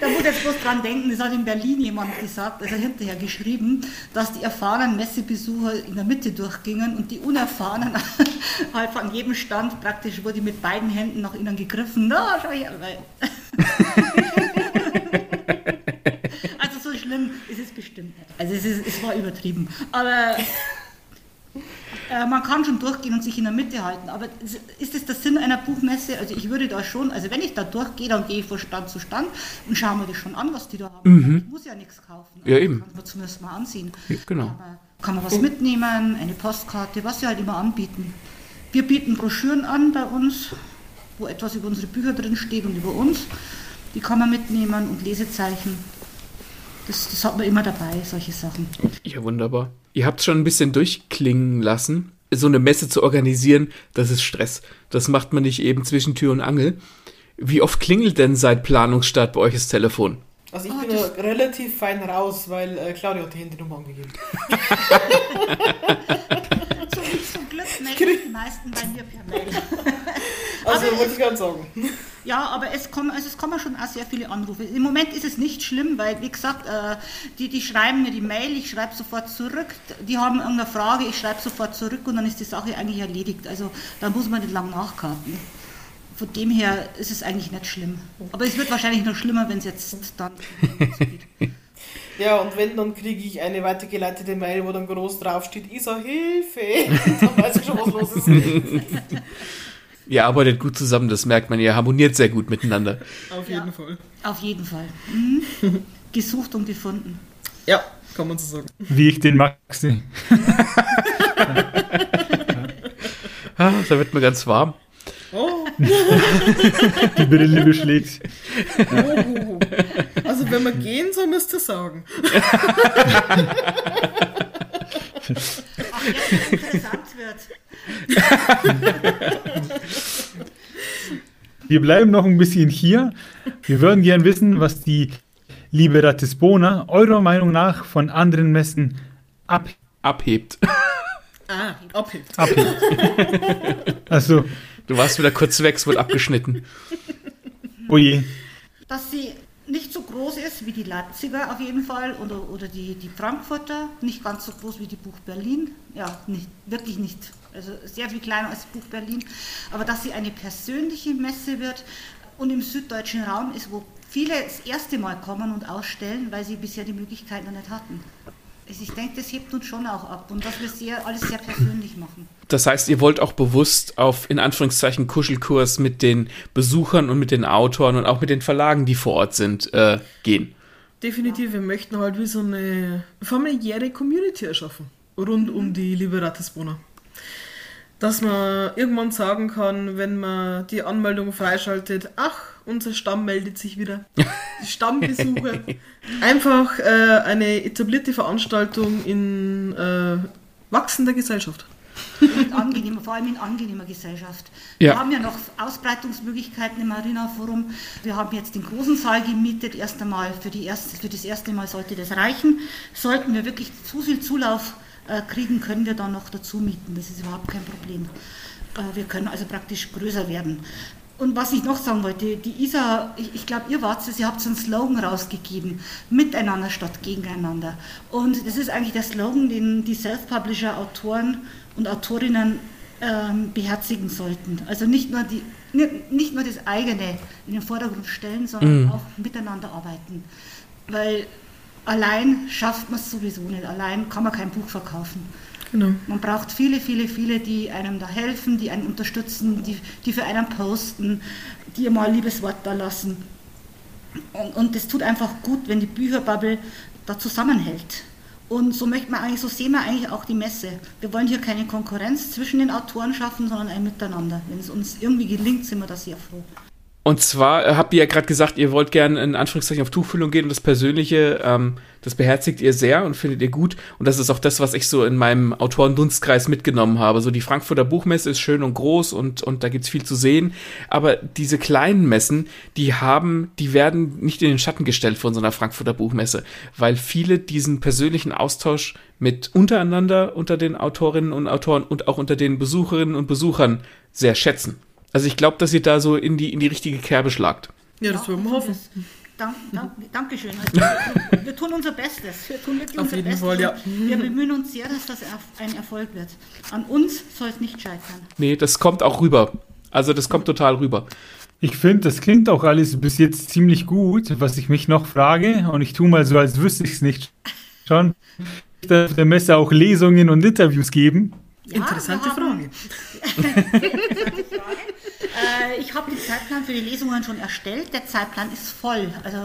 da muss ich jetzt bloß dran denken, das hat in Berlin jemand gesagt, also hinterher geschrieben, dass die erfahrenen Messebesucher in der Mitte durchgingen und die unerfahrenen halt von jedem Stand praktisch wurde mit beiden Händen nach ihnen gegriffen. Na, schau her. Also schlimm ist es bestimmt nicht. Also es, ist, es war übertrieben. Aber äh, man kann schon durchgehen und sich in der Mitte halten, aber ist das der Sinn einer Buchmesse? Also ich würde da schon, also wenn ich da durchgehe, dann gehe ich von Stand zu Stand und schaue mir das schon an, was die da haben. Ich muss ja nichts kaufen. Ja, eben. Kann man zumindest mal ansehen. Ja, genau. Aber kann man was mitnehmen, eine Postkarte, was sie halt immer anbieten. Wir bieten Broschüren an bei uns, wo etwas über unsere Bücher drin steht und über uns. Die kann man mitnehmen und Lesezeichen. Das, das hat man immer dabei, solche Sachen. Ja, wunderbar. Ihr habt schon ein bisschen durchklingen lassen. So eine Messe zu organisieren, das ist Stress. Das macht man nicht eben zwischen Tür und Angel. Wie oft klingelt denn seit Planungsstart bei euch das Telefon? Also ich Ah, bin das- relativ fein raus, weil äh, Claudia hat die Handynummer angegeben. Zum, zum Glück melden die meisten bei mir per Mail. Also Aber- wollte ich gerade sagen. Ja, aber es kommen, also es kommen schon auch sehr viele Anrufe. Im Moment ist es nicht schlimm, weil, wie gesagt, äh, die, die schreiben mir die Mail, ich schreibe sofort zurück. Die haben irgendeine Frage, ich schreibe sofort zurück und dann ist die Sache eigentlich erledigt. Also da muss man nicht lang nachkarten. Von dem her ist es eigentlich nicht schlimm. Aber es wird wahrscheinlich noch schlimmer, wenn es jetzt dann geht. Ja, und wenn, dann kriege ich eine weitergeleitete Mail, wo dann groß draufsteht, Isa, Hilfe! dann weiß ich schon, was los ist. Ihr arbeitet gut zusammen, das merkt man. Ihr harmoniert sehr gut miteinander. Auf Ja. jeden Fall. Auf jeden Fall. Mhm. Gesucht und gefunden. Ja. kann man so sagen. Wie ich den Maxi. Ah, da wird mir ganz warm. Oh, Die Brille beschlägt. oh. Also wenn wir gehen, so müsst ihr sagen. Ach, jetzt interessant wird. Wir bleiben noch ein bisschen hier. Wir würden gern wissen, was die liebe Ratisbona eurer Meinung nach von anderen Messen ab Abhebt. Ah, abhebt. abhebt. Also, Du warst wieder kurz weg, es wurde abgeschnitten. oje. Dass sie nicht so groß ist wie die Leipziger auf jeden Fall oder, oder die, die Frankfurter, nicht ganz so groß wie die Buch Berlin, ja, nicht, wirklich nicht, also sehr viel kleiner als Buch Berlin, aber dass sie eine persönliche Messe wird und im süddeutschen Raum ist, wo viele das erste Mal kommen und ausstellen, weil sie bisher die Möglichkeit noch nicht hatten. Also ich denke, das hebt uns schon auch ab und dass wir sehr, alles sehr persönlich machen. Das heißt, ihr wollt auch bewusst auf, in Anführungszeichen, Kuschelkurs mit den Besuchern und mit den Autoren und auch mit den Verlagen, die vor Ort sind, äh, gehen. Definitiv, wir möchten halt wie so eine familiäre Community erschaffen. Rund um die liebe Ratisbona. Dass man irgendwann sagen kann, wenn man die Anmeldung freischaltet, ach, unser Stamm meldet sich wieder. Die Stammbesucher. Einfach äh, eine etablierte Veranstaltung in äh, wachsender Gesellschaft. und angenehmer, vor allem in angenehmer Gesellschaft. Ja. Wir haben ja noch Ausbreitungsmöglichkeiten im Arena Forum. Wir haben jetzt den großen Saal gemietet, erst einmal für, die erste, für das erste Mal sollte das reichen. Sollten wir wirklich zu viel Zulauf kriegen, können wir dann noch dazu mieten. Das ist überhaupt kein Problem. Äh, wir können also praktisch größer werden. Und was ich noch sagen wollte, die ISA, ich, ich glaube, ihr wart es, ihr habt so einen Slogan rausgegeben, miteinander statt gegeneinander. Und das ist eigentlich der Slogan, den die Self-Publisher, Autoren und Autorinnen ähm, beherzigen sollten. Also nicht nur, die, nicht, nicht nur das eigene in den Vordergrund stellen, sondern auch miteinander arbeiten. Weil allein schafft man es sowieso nicht, allein kann man kein Buch verkaufen. Genau. Man braucht viele, viele, viele, die einem da helfen, die einen unterstützen, die, die für einen posten, die mal ein liebes Wort da lassen. Und, und das tut einfach gut, wenn die Bücherbubble da zusammenhält. Und so möchte man eigentlich, so sehen wir eigentlich auch die Messe. Wir wollen hier keine Konkurrenz zwischen den Autoren schaffen, sondern ein Miteinander. Wenn es uns irgendwie gelingt, sind wir da sehr froh. Und zwar äh, habt ihr ja gerade gesagt, ihr wollt gerne in Anführungszeichen auf Tuchfüllung gehen und das Persönliche, ähm, das beherzigt ihr sehr und findet ihr gut. Und das ist auch das, was ich so in meinem Autorendunstkreis mitgenommen habe. So die Frankfurter Buchmesse ist schön und groß und, und da gibt's viel zu sehen. Aber diese kleinen Messen, die haben, die werden nicht in den Schatten gestellt von so einer Frankfurter Buchmesse, weil viele diesen persönlichen Austausch mit untereinander, unter den Autorinnen und Autoren und auch unter den Besucherinnen und Besuchern sehr schätzen. Also ich glaube, dass ihr da so in die, in die richtige Kerbe schlagt. Ja, das würden wir hoffen. Dank, dank, Dankeschön. Also wir, wir tun unser Bestes. Wir tun wirklich Auf unser jeden Bestes. Fall, ja. Wir bemühen uns sehr, dass das ein Erfolg wird. An uns soll es nicht scheitern. Nee, das kommt auch rüber. Also das kommt total rüber. Ich finde, das klingt auch alles bis jetzt ziemlich gut. Was ich mich noch frage, und ich tue mal so, als wüsste ich es nicht schon, wird auf der Messe auch Lesungen und Interviews geben. Ja, Interessante wir haben- Frage. Äh, ich habe den Zeitplan für die Lesungen schon erstellt. Der Zeitplan ist voll. Also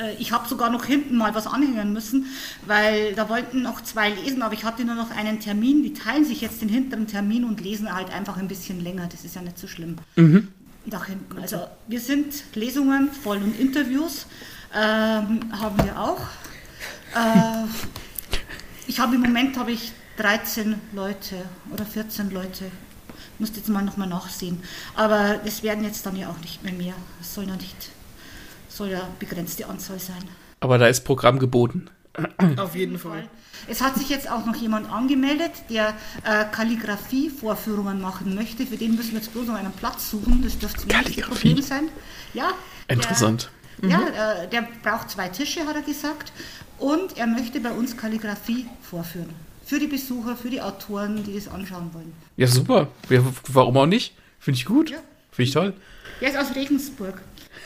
äh, ich habe sogar noch hinten mal was anhängen müssen, weil da wollten noch zwei lesen, aber ich hatte nur noch einen Termin. Die teilen sich jetzt den hinteren Termin und lesen halt einfach ein bisschen länger. Das ist ja nicht so schlimm. Nach hinten. Also wir sind Lesungen voll und Interviews ähm, haben wir auch. Äh, ich habe im Moment habe ich 13 Leute oder 14 Leute. Musste jetzt mal nochmal nachsehen. Aber das werden jetzt dann ja auch nicht mehr mehr. Es soll ja nicht, soll ja begrenzte Anzahl sein. Aber da ist Programm geboten. Auf jeden Fall. Es hat sich jetzt auch noch jemand angemeldet, der äh, Kalligrafie-Vorführungen machen möchte. Für den müssen wir jetzt bloß noch einen Platz suchen. Das dürfte nicht das Kalligrafie? Problem sein. Ja. der- Interessant. Ja, äh, der braucht zwei Tische, hat er gesagt. Und er möchte bei uns Kalligrafie vorführen. Für die Besucher, für die Autoren, die das anschauen wollen. Ja, super. Ja, warum auch nicht? Finde ich gut. Ja. Finde ich toll. Der ist aus Regensburg.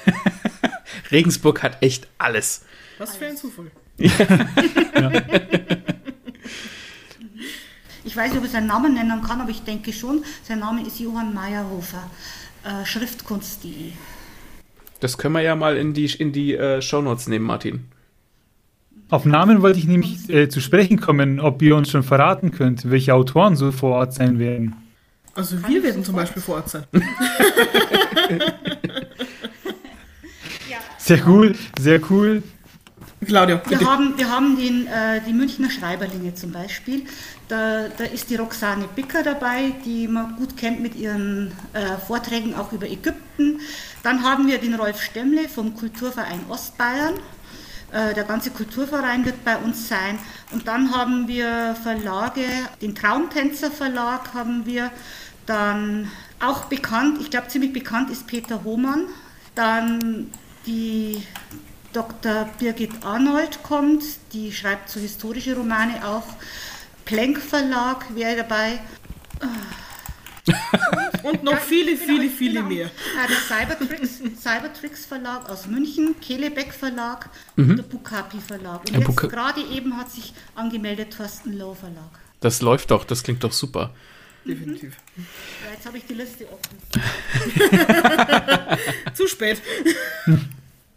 Regensburg hat echt alles. Was für ein Zufall. Ich weiß nicht, ob ich seinen Namen nennen kann, aber ich denke schon. Sein Name ist Johann Meyerhofer. Äh, Schriftkunst.de. Das können wir ja mal in die, in die äh, Shownotes nehmen, Martin. Auf Namen wollte ich nämlich äh, zu sprechen kommen, ob ihr uns schon verraten könnt, welche Autoren so vor Ort sein werden. Also wir werden zum Beispiel vor Ort sein. Sehr cool, sehr cool. Claudia, Wir bitte. haben, wir haben den, äh, die Münchner Schreiberlinge zum Beispiel. Da, da ist die Roxane Bicker dabei, die man gut kennt mit ihren äh, Vorträgen auch über Ägypten. Dann haben wir den Rolf Stemmle vom Kulturverein Ostbayern. Äh, der ganze Kulturverein wird bei uns sein. Und dann haben wir Verlage, den Traumtänzer Verlag haben wir. Dann auch bekannt, ich glaube ziemlich bekannt ist Peter Hohmann. Dann die Dr. Birgit Arnold kommt, die schreibt so historische Romane auch. Plenk Verlag wäre dabei. Und noch viele, viele, viele mehr. Äh, der Cybertricks, Cybertricks Verlag aus München, Kelebeck Verlag und der Bukapi Verlag. Und Der jetzt gerade eben hat sich angemeldet Thorsten Low Verlag. Das läuft doch, das klingt doch super. Definitiv. Ja, jetzt habe ich die Liste offen. Zu spät.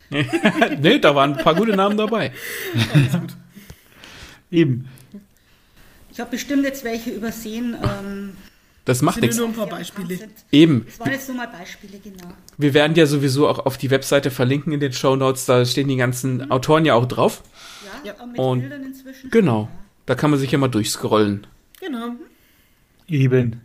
nee, da waren ein paar gute Namen dabei. Eben. Ich habe bestimmt jetzt welche übersehen. Ähm, Das macht nichts. nur ein paar Beispiele. Eben. Das waren jetzt nur mal Beispiele, genau. Wir werden ja sowieso auch auf die Webseite verlinken in den Show Notes. Da stehen die ganzen Autoren ja auch drauf. Ja, Ja. mit Und- Bildern inzwischen. Genau. Da kann man sich ja mal durchscrollen. Genau. Eben.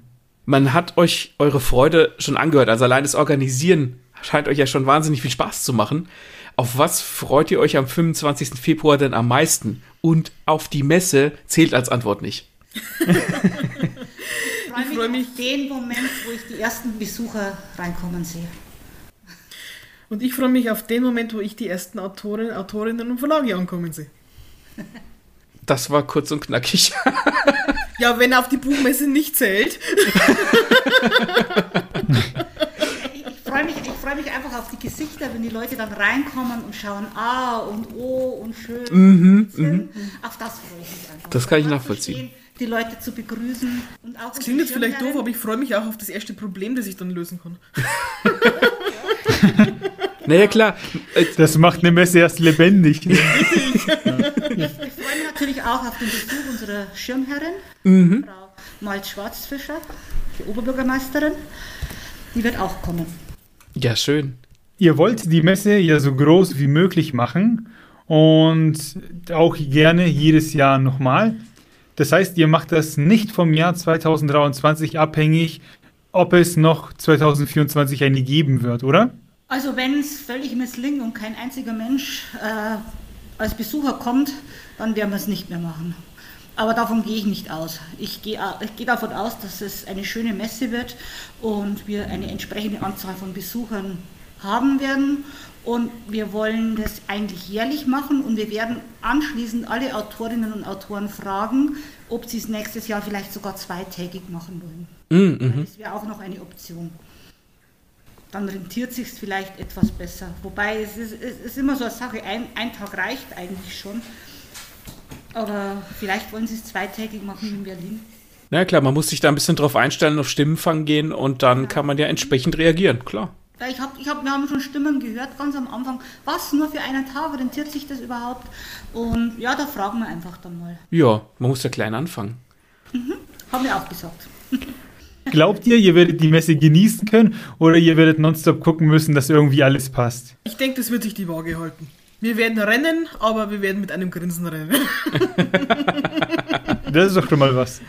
Man hat euch eure Freude schon angehört. Also allein das Organisieren scheint euch ja schon wahnsinnig viel Spaß zu machen. Auf was freut ihr euch am 25. Februar denn am meisten? Und auf die Messe zählt als Antwort nicht. Ich freue Ich freu mich mich. auf den Moment, wo ich die ersten Besucher reinkommen sehe. Und ich freue mich auf den Moment, wo ich die ersten Autoren, Autorinnen und Verlage ankommen sehe. Das war kurz und knackig. Ja, wenn auf die Buchmesse nicht zählt. Ich, ich freue mich, ich freu mich einfach auf die Gesichter, wenn die Leute dann reinkommen und schauen, ah und oh und schön. sind. Auf das freue ich mich einfach. Mhm, Das kann ich nachvollziehen. stehen, Die Leute zu begrüßen. Und auch Das klingt jetzt vielleicht doof, aber ich freue mich auch auf das erste Problem, das ich dann lösen kann. naja, klar. Das macht eine Messe erst lebendig. Ich, ich freue mich natürlich auch auf den Besuch unserer Schirmherrin, Mhm. Frau Malt Schwarzfischer, die Oberbürgermeisterin. Die wird auch kommen. Ja, schön. Ihr wollt die Messe ja so groß wie möglich machen und auch gerne jedes Jahr nochmal. Das heißt, ihr macht das nicht vom Jahr 2023 abhängig, ob es noch 2024 eine geben wird, oder? Also wenn es völlig misslingt und kein einziger Mensch äh, als Besucher kommt, dann werden wir es nicht mehr machen. Aber davon gehe ich nicht aus. Ich gehe, ich gehe davon aus, dass es eine schöne Messe wird und wir eine entsprechende Anzahl von Besuchern haben werden. Und wir wollen das eigentlich jährlich machen und wir werden anschließend alle Autorinnen und Autoren fragen, ob sie es nächstes Jahr vielleicht sogar zweitägig machen wollen. Mm, mhm. Das wäre auch noch eine Option. Dann rentiert sich vielleicht etwas besser. Wobei es ist, es ist immer so eine Sache, ein, ein Tag reicht eigentlich schon. Aber vielleicht wollen sie es zweitägig machen in Berlin. Na ja, klar, man muss sich da ein bisschen drauf einstellen, auf Stimmenfang gehen und dann kann man ja entsprechend reagieren, klar. Weil ich hab, ich hab, wir haben schon Stimmen gehört, ganz am Anfang, was, nur für einen Tag, rentiert sich das überhaupt? Und ja, da fragen wir einfach dann mal. Ja, man muss ja klein anfangen. Haben wir auch gesagt. Glaubt ihr, ihr werdet die Messe genießen können oder ihr werdet nonstop gucken müssen, dass irgendwie alles passt? Ich denke, das wird sich die Waage halten. Wir werden rennen, aber wir werden mit einem Grinsen rennen. Das ist doch schon mal was.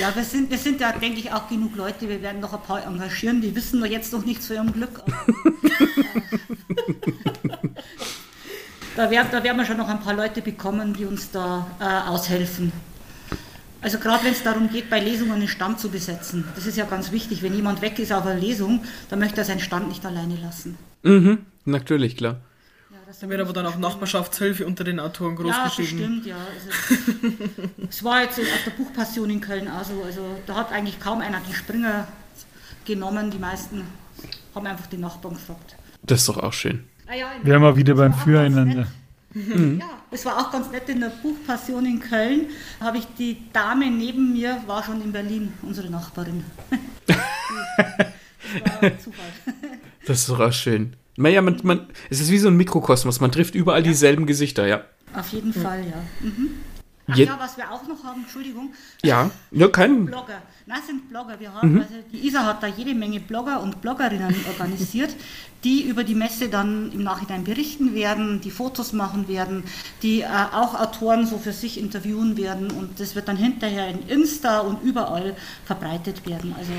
Ja, wir sind, wir sind ja, denke ich, auch genug Leute. Wir werden noch ein paar engagieren. Die wissen doch jetzt noch nichts von ihrem Glück. da, werden, da werden wir schon noch ein paar Leute bekommen, die uns da äh, aushelfen. Also gerade wenn es darum geht, bei Lesungen einen Stand zu besetzen. Das ist ja ganz wichtig. Wenn jemand weg ist auf einer Lesung, dann möchte er seinen Stand nicht alleine lassen. Mhm, natürlich, klar. Da wird aber dann auch Nachbarschaftshilfe unter den Autoren groß ja, bestimmt, ja. Also, es war jetzt auf der Buchpassion in Köln auch so. Also da hat eigentlich kaum einer die Springer genommen. Die meisten haben einfach die Nachbarn gefragt. Das ist doch auch schön. Ah ja, Wären wir wieder das beim war auch Füreinander. nett. Ja, es war auch ganz nett in der Buchpassion in Köln. Habe ich die Dame neben mir, war schon in Berlin, unsere Nachbarin. das war Zufall. Das ist doch auch schön. Naja, man, man, es ist wie so ein Mikrokosmos, man trifft überall dieselben Gesichter, ja. Auf jeden Fall, ja. Mhm. Ach Je- ja, was wir auch noch haben, Entschuldigung. Ja, ja, kein. Blogger. Nein, es sind Blogger. Wir haben, also die ISA hat da jede Menge Blogger und Bloggerinnen organisiert, die über die Messe dann im Nachhinein berichten werden, die Fotos machen werden, die äh, auch Autoren so für sich interviewen werden und das wird dann hinterher in Insta und überall verbreitet werden. Also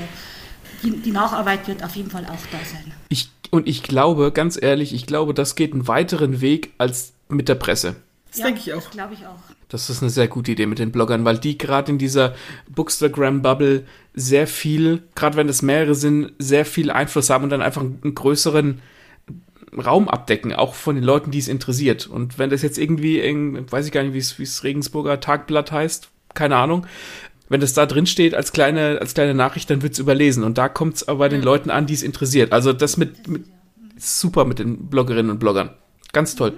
die, die Nacharbeit wird auf jeden Fall auch da sein. Ich, und ich glaube, ganz ehrlich, ich glaube, das geht einen weiteren Weg als mit der Presse. Das denke ich auch. Das glaube ich auch. Das ist eine sehr gute Idee mit den Bloggern, weil die gerade in dieser Bookstagram-Bubble sehr viel, gerade wenn es mehrere sind, sehr viel Einfluss haben und dann einfach einen größeren Raum abdecken, auch von den Leuten, die es interessiert. Und wenn das jetzt irgendwie, in, weiß ich gar nicht, wie es Regensburger Tagblatt heißt, keine Ahnung, wenn das da drin steht als kleine, als kleine Nachricht, dann wird es überlesen. Und da kommt es aber bei den Leuten an, die es interessiert. Also das mit, mit super mit den Bloggerinnen und Bloggern. Ganz toll.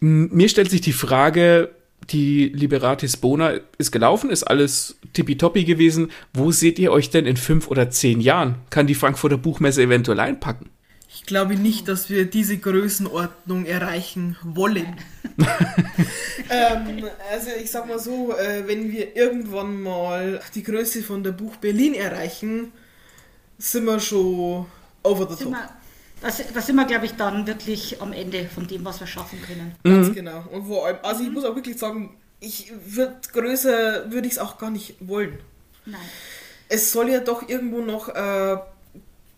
M- Mir stellt sich die Frage, die Liberatis Bona ist gelaufen, ist alles tippitoppi gewesen. Wo seht ihr euch denn in fünf oder zehn Jahren? Kann die Frankfurter Buchmesse eventuell einpacken? Ich glaube nicht, dass wir diese Größenordnung erreichen wollen. ähm, also ich sag mal so, äh, wenn wir irgendwann mal die Größe von der Buch Berlin erreichen, sind wir schon over the Sind top. wir, das, das sind wir, glaube ich, dann wirklich am Ende von dem, was wir schaffen können. Ganz genau. Und vor allem, also ich muss auch wirklich sagen, ich würde größer würde ich es auch gar nicht wollen. Nein. Es soll ja doch irgendwo noch äh,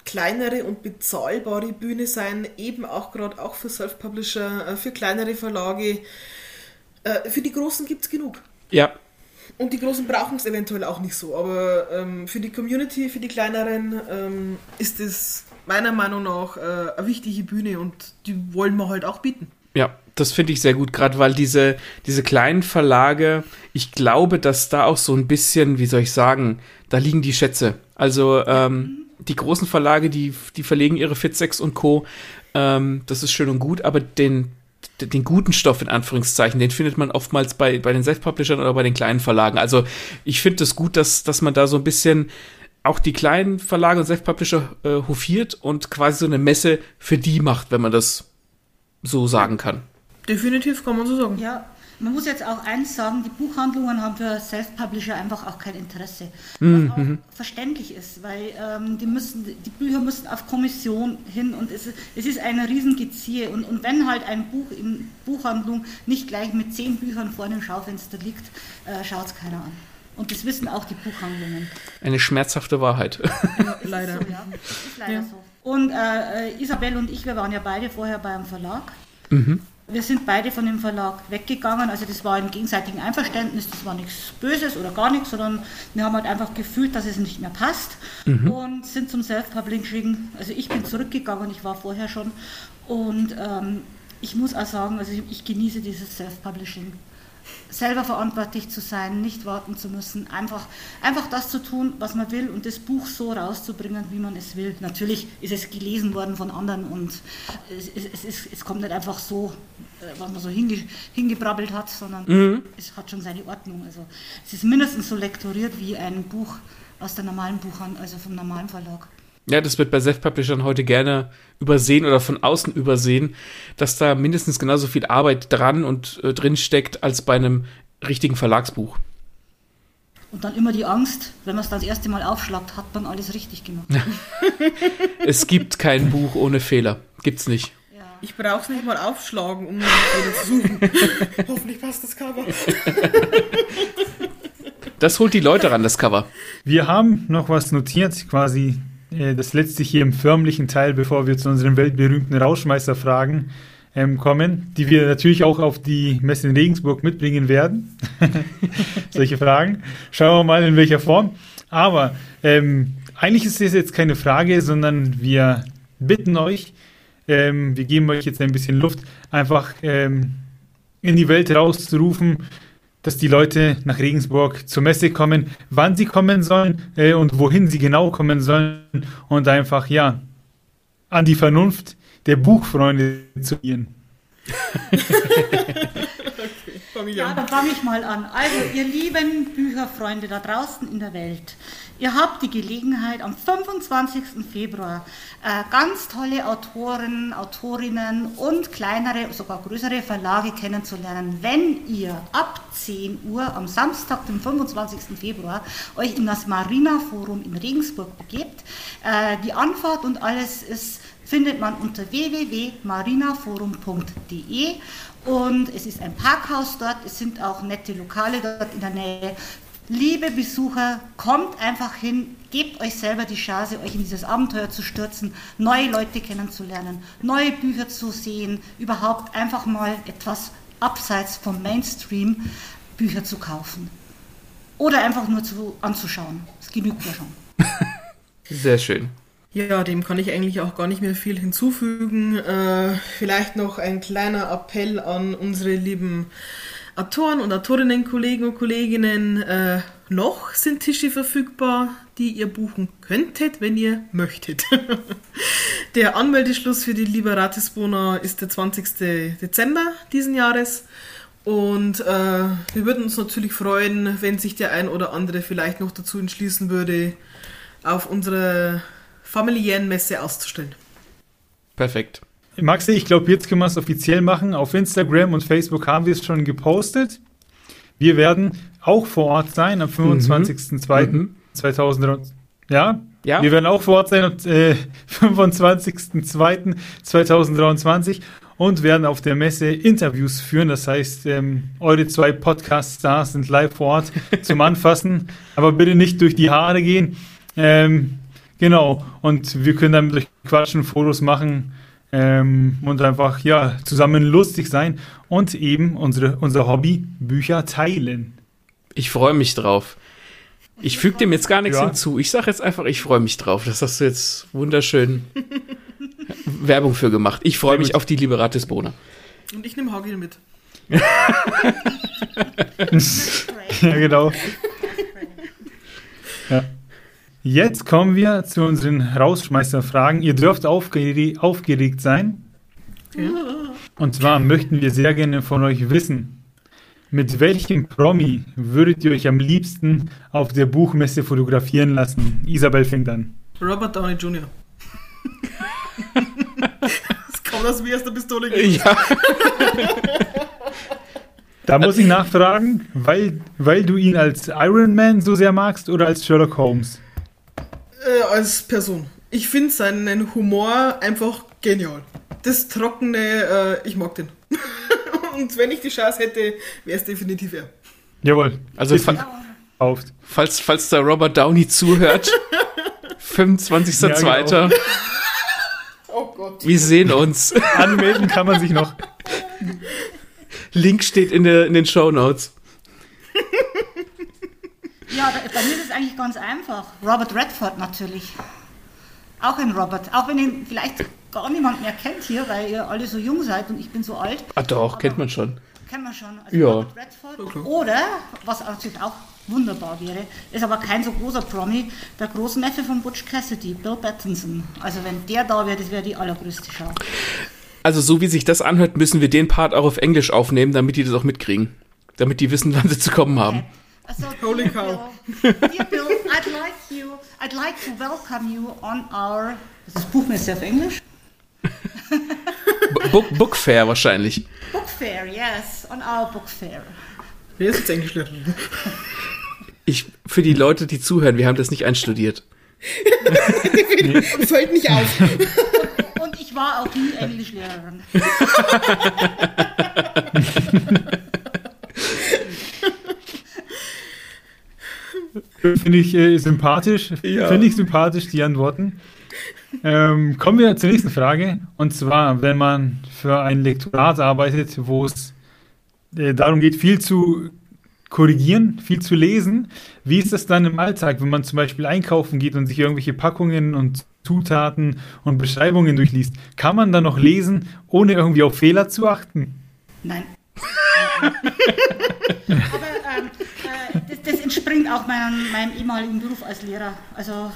kleinere und bezahlbare Bühne sein, eben auch gerade auch für Self-Publisher, äh, für kleinere Verlage. Äh, für die Großen gibt es genug. Ja, Und die Großen brauchen es eventuell auch nicht so. Aber ähm, für die Community, für die kleineren ähm, ist es meiner Meinung nach äh, eine wichtige Bühne und die wollen wir halt auch bieten. Ja, das finde ich sehr gut, gerade weil diese, diese kleinen Verlage, ich glaube, dass da auch so ein bisschen, wie soll ich sagen, da liegen die Schätze. Also ähm, die großen Verlage, die, die verlegen ihre Fitsex und Co. Ähm, das ist schön und gut, aber den, den guten Stoff in Anführungszeichen, den findet man oftmals bei, bei den Self-Publishern oder bei den kleinen Verlagen. Also ich finde es das gut, dass, dass man da so ein bisschen auch die kleinen Verlage und Self-Publisher äh, hofiert und quasi so eine Messe für die macht, wenn man das so sagen kann. Definitiv kann man so sagen. Ja, man muss jetzt auch eins sagen, die Buchhandlungen haben für Self-Publisher einfach auch kein Interesse. Was auch verständlich ist, weil ähm, die, müssen, die Bücher müssen auf Kommission hin und es, ist- es ist ein Riesengeziehe. Und, und wenn halt ein Buch in Buchhandlung nicht gleich mit zehn Büchern vor einem Schaufenster liegt, äh, schaut es keiner an. Und das wissen auch die Buchhandlungen. Eine schmerzhafte Wahrheit. Ja, leider. So, ja, ist leider Ja. so. Und äh, äh, Isabel und ich, wir waren ja beide vorher beim Verlag. Wir sind beide von dem Verlag weggegangen. Also das war im gegenseitigen Einverständnis, das war nichts Böses oder gar nichts, sondern wir haben halt einfach gefühlt, dass es nicht mehr passt und sind zum Self-Publishing. Also ich bin zurückgegangen, ich war vorher schon. Und ähm, ich muss auch sagen, also ich, ich genieße dieses Self-Publishing selber verantwortlich zu sein, nicht warten zu müssen, einfach, einfach das zu tun, was man will und das Buch so rauszubringen, wie man es will. Natürlich ist es gelesen worden von anderen und es, es, es, es kommt nicht einfach so, äh, was man so hinge, hingebrabbelt hat, sondern es hat schon seine Ordnung. Also es ist mindestens so lektoriert wie ein Buch aus der normalen Buchhandlung, also vom normalen Verlag. Ja, das wird bei Self-Publishern heute gerne übersehen oder von außen übersehen, dass da mindestens genauso viel Arbeit dran und äh, drin steckt als bei einem richtigen Verlagsbuch. Und dann immer die Angst, wenn man es das erste Mal aufschlagt, hat man alles richtig gemacht. Es gibt kein Buch ohne Fehler. Gibt's nicht. Ja. Ich brauche es nicht mal aufschlagen, um Fehler zu suchen. Hoffentlich passt das Cover. Das holt die Leute ran, das Cover. Wir haben noch was notiert, quasi äh, das letzte hier im förmlichen Teil, bevor wir zu unseren weltberühmten Rauschmeisterfragen ähm, kommen, die wir natürlich auch auf die Messe in Regensburg mitbringen werden. Solche Fragen. Schauen wir mal, in welcher Form. Aber ähm, eigentlich ist das jetzt keine Frage, sondern wir bitten euch, ähm, wir geben euch jetzt ein bisschen Luft, einfach ähm, in die Welt rauszurufen, dass die Leute nach Regensburg zur Messe kommen, wann sie kommen sollen äh, und wohin sie genau kommen sollen und einfach, ja, an die Vernunft der Buchfreunde zu ihren. Fang ja, an. dann fange ich mal an. Also, ihr lieben Bücherfreunde da draußen in der Welt, ihr habt die Gelegenheit, am 25. Februar äh, ganz tolle Autoren, Autorinnen und kleinere, sogar größere Verlage kennenzulernen, wenn ihr ab 10 Uhr am Samstag, dem 25. Februar, euch in das Marina Forum in Regensburg begebt. Äh, die Anfahrt und alles ist findet man unter www.marinaforum.de und es ist ein Parkhaus dort, es sind auch nette Lokale dort in der Nähe. Liebe Besucher, kommt einfach hin, gebt euch selber die Chance, euch in dieses Abenteuer zu stürzen, neue Leute kennenzulernen, neue Bücher zu sehen, überhaupt einfach mal etwas abseits vom Mainstream Bücher zu kaufen. Oder einfach nur zu, anzuschauen. Das genügt ja schon. Sehr schön. Ja, dem kann ich eigentlich auch gar nicht mehr viel hinzufügen. Äh, vielleicht noch ein kleiner Appell an unsere lieben Autoren und Autorinnen, Kollegen und Kolleginnen. Äh, noch sind Tische verfügbar, die ihr buchen könntet, wenn ihr möchtet. der Anmeldeschluss für die Liberatis Bona ist der 20. Dezember diesen Jahres. Und äh, wir würden uns natürlich freuen, wenn sich der ein oder andere vielleicht noch dazu entschließen würde, auf unsere familiären Messe auszustellen. Perfekt. Maxi, ich glaube, jetzt können wir es offiziell machen. Auf Instagram und Facebook haben wir es schon gepostet. Wir werden auch vor Ort sein am 25.02.2000. Mhm. Ja? ja? Wir werden auch vor Ort sein am äh, 25.02.2023 und werden auf der Messe Interviews führen. Das heißt, ähm, eure zwei Podcast-Stars sind live vor Ort zum Anfassen, aber bitte nicht durch die Haare gehen. Ähm, Genau, und wir können dann mit euch quatschen, Fotos machen ähm, und einfach ja zusammen lustig sein und eben unsere, unser Hobby Bücher teilen. Ich freue mich drauf. Ich füge dem jetzt gar nichts ja. hinzu. Ich sage jetzt einfach, ich freue mich drauf. Das hast du jetzt wunderschön Werbung für gemacht. Ich freue mich auf die Liberatis Bona. Und ich nehme Hagel mit. ja, genau. ja. Jetzt kommen wir zu unseren Rausschmeißerfragen. Ihr dürft aufgere aufgeregt sein. Ja. Und zwar möchten wir sehr gerne von euch wissen, mit welchem Promi würdet ihr euch am liebsten auf der Buchmesse fotografieren lassen? Isabel fängt an. Robert Downey Jr. das kommt aus wie aus der Pistole gehen. Ja. Da muss ich nachfragen, weil, weil du ihn als Iron Man so sehr magst oder als Sherlock Holmes? Äh, als Person. Ich finde seinen Humor einfach genial. Das Trockene, äh, ich mag den. Und wenn ich die Chance hätte, wäre es definitiv er. Jawohl. Also fa falls, falls der Robert Downey zuhört, 25.02. Ja, genau. oh Gott. Wir sehen uns. Anmelden kann man sich noch. Link steht in, der, in den Show Notes. Ja, bei mir ist es eigentlich ganz einfach. Robert Redford natürlich. Auch ein Robert. Auch wenn ihn vielleicht gar niemand mehr kennt hier, weil ihr alle so jung seid und ich bin so alt. Ah doch, kennt man schon. Kennt man schon. Also ja. Robert Redford. Okay. Oder, was natürlich auch wunderbar wäre, ist aber kein so großer Promi, der Großneffe von Butch Cassidy, Bill Pattinson. Also wenn der da wäre, das wäre die allergrößte Schau. Also so wie sich das anhört, müssen wir den Part auch auf Englisch aufnehmen, damit die das auch mitkriegen. Damit die wissen, wann sie zu kommen haben. So, Holy cow. Bill, dear Bill, I'd like you, I'd like to welcome you on our. Ist das Buchmesse auf Englisch? Book, Book Fair wahrscheinlich. Book Fair, yes, on our Book Fair. Wer ist jetzt Englisch Ich, für die Leute, die zuhören, wir haben das nicht einstudiert. Fällt nicht auf. Und ich war auch nie Englischlehrerin. Finde ich äh, sympathisch. Ja. Finde ich sympathisch, die Antworten. Ähm, kommen wir zur nächsten Frage. Und zwar, wenn man für ein Lektorat arbeitet, wo es äh, darum geht, viel zu korrigieren, viel zu lesen, wie ist das dann im Alltag, wenn man zum Beispiel einkaufen geht und sich irgendwelche Packungen und Zutaten und Beschreibungen durchliest? Kann man dann noch lesen, ohne irgendwie auf Fehler zu achten? Nein. Aber ähm, äh, das, das, entspringt auch meinem, meinem ehemaligen Beruf als Lehrer. Also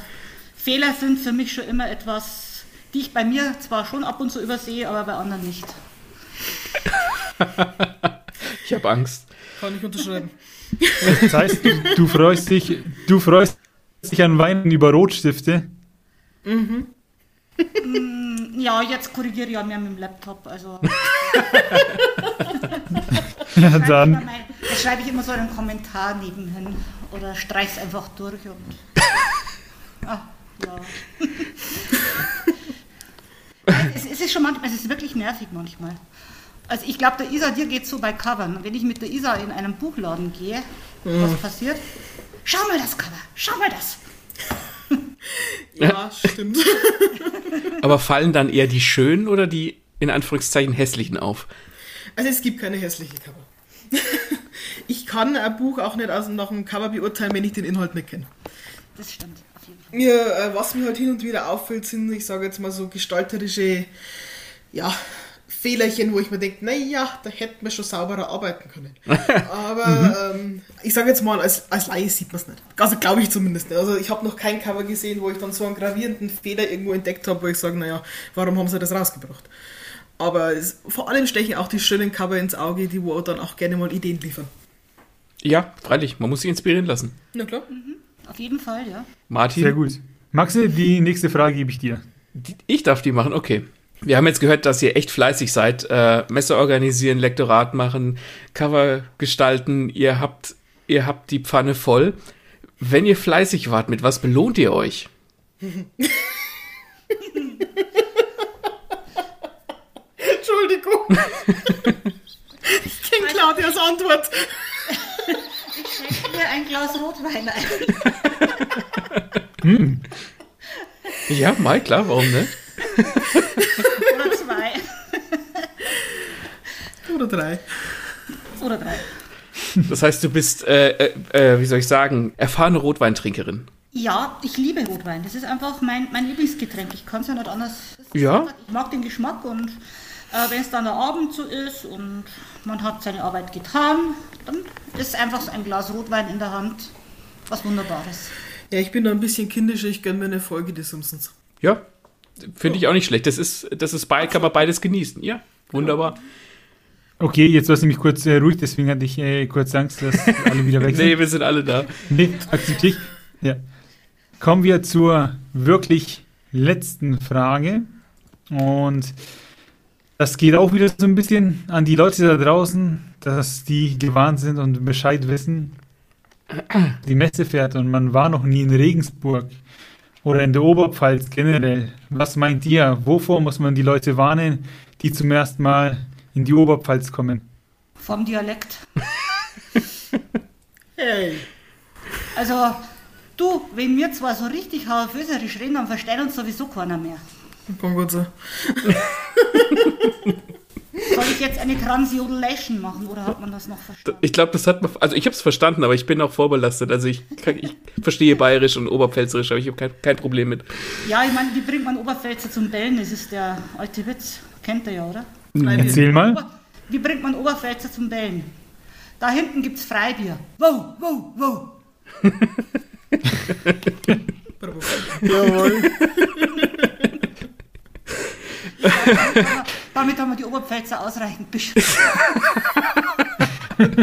Fehler sind für mich schon immer etwas, die ich bei mir zwar schon ab und zu übersehe, aber bei anderen nicht. Ich habe Angst. Kann ich unterschreiben. Das heißt, du, du freust dich, du freust dich an Weinen über Rotstifte. Ja, jetzt korrigiere ich ja mehr mit dem Laptop. Also Ja, schreibe ich immer dann. mein, da schreibe ich immer so einen Kommentar nebenhin oder streich's einfach durch und. Ah, ja. es, es ist schon manchmal, es ist wirklich nervig manchmal. Also ich glaube, der Isa, dir geht so bei Covern. Wenn ich mit der Isa in einen Buchladen gehe, was passiert? Schau mal das Cover, schau mal das. Ja, stimmt. Aber fallen dann eher die schönen oder die in Anführungszeichen hässlichen auf? Also es gibt keine hässliche Cover. Ich kann ein Buch auch nicht aus, nach dem Cover beurteilen, wenn ich den Inhalt nicht kenne. Das stimmt, auf jeden Fall. Mir, äh, was mir halt hin und wieder auffällt, sind, ich sage jetzt mal so gestalterische, ja, Fehlerchen, wo ich mir denke, naja, da hätten wir schon sauberer arbeiten können. Aber ähm, ich sage jetzt mal, als, als Laie sieht man es nicht. Also glaube ich zumindest nicht. Also ich habe noch kein Cover gesehen, wo ich dann so einen gravierenden Fehler irgendwo entdeckt habe, wo ich sage, naja, warum haben sie das rausgebracht? Aber es, vor allem stechen auch die schönen Cover ins Auge, die wo dann auch gerne mal Ideen liefern. Ja, freilich, man muss sich inspirieren lassen. Na klar. Auf jeden Fall, ja. Martin, Sehr gut. Maxi, die nächste Frage gebe ich dir. die- ich darf die machen, okay. Wir haben jetzt gehört, dass ihr echt fleißig seid. Äh, Messe organisieren, Lektorat machen, Cover gestalten. Ihr habt, ihr habt die Pfanne voll. Wenn ihr fleißig wart, mit was belohnt ihr euch? Entschuldigung. ich kenne Claudias Antwort. Ich schenke mir ein Glas Rotwein ein. Ja, mal klar, warum ne? Oder zwei. Oder drei. Oder drei. Das heißt, du bist, äh, äh, äh, wie soll ich sagen, erfahrene Rotweintrinkerin. Ja, ich liebe Rotwein. Das ist einfach mein, mein Lieblingsgetränk. Ich kann es ja nicht anders. Ja. einfach- Ich mag den Geschmack und äh, wenn es dann der Abend so ist und man hat seine Arbeit getan, dann ist einfach so ein Glas Rotwein in der Hand was Wunderbares. Ja, ich bin da ein bisschen kindischer, ich gönne mir eine Folge des Simpsons. Ja, finde ich auch nicht schlecht. Das ist, das ist bei, kann man beides genießen. Ja, wunderbar. Okay, jetzt lass ich mich kurz äh, ruhig, deswegen hatte ich äh, kurz Angst, dass alle wieder weg sind. Nee, wir sind alle da. Nee, akzeptiere ich. Ja. Kommen wir zur wirklich letzten Frage. Und das geht auch wieder so ein bisschen an die Leute da draußen, dass die gewarnt sind und Bescheid wissen. Die Messe fährt und man war noch nie in Regensburg oder in der Oberpfalz generell. Was meint ihr? Wovor muss man die Leute warnen, die zum ersten Mal in die Oberpfalz kommen? Vom Dialekt. Hey. Also, du, wenn wir zwar so richtig hauerföserisch reden, dann versteht uns sowieso keiner mehr. Kann gut sein. Soll ich jetzt eine Transjodulation machen oder hat man das noch verstanden? Ich glaube, das hat man, also ich habe es verstanden, aber ich bin auch vorbelastet. Also ich, kann, ich verstehe Bayerisch und Oberpfälzerisch, aber ich habe kein, kein Problem mit. Ja, ich meine, wie bringt man Oberpfälzer zum Bellen? Das ist der alte Witz. Kennt ihr ja, oder? Erzähl mal. Ober- Wie bringt man Oberpfälzer zum Bellen? Da hinten gibt's Freibier. Wow, wow, wow. Jawohl. Damit haben wir die Oberpfälzer ausreichend beschrieben. nein,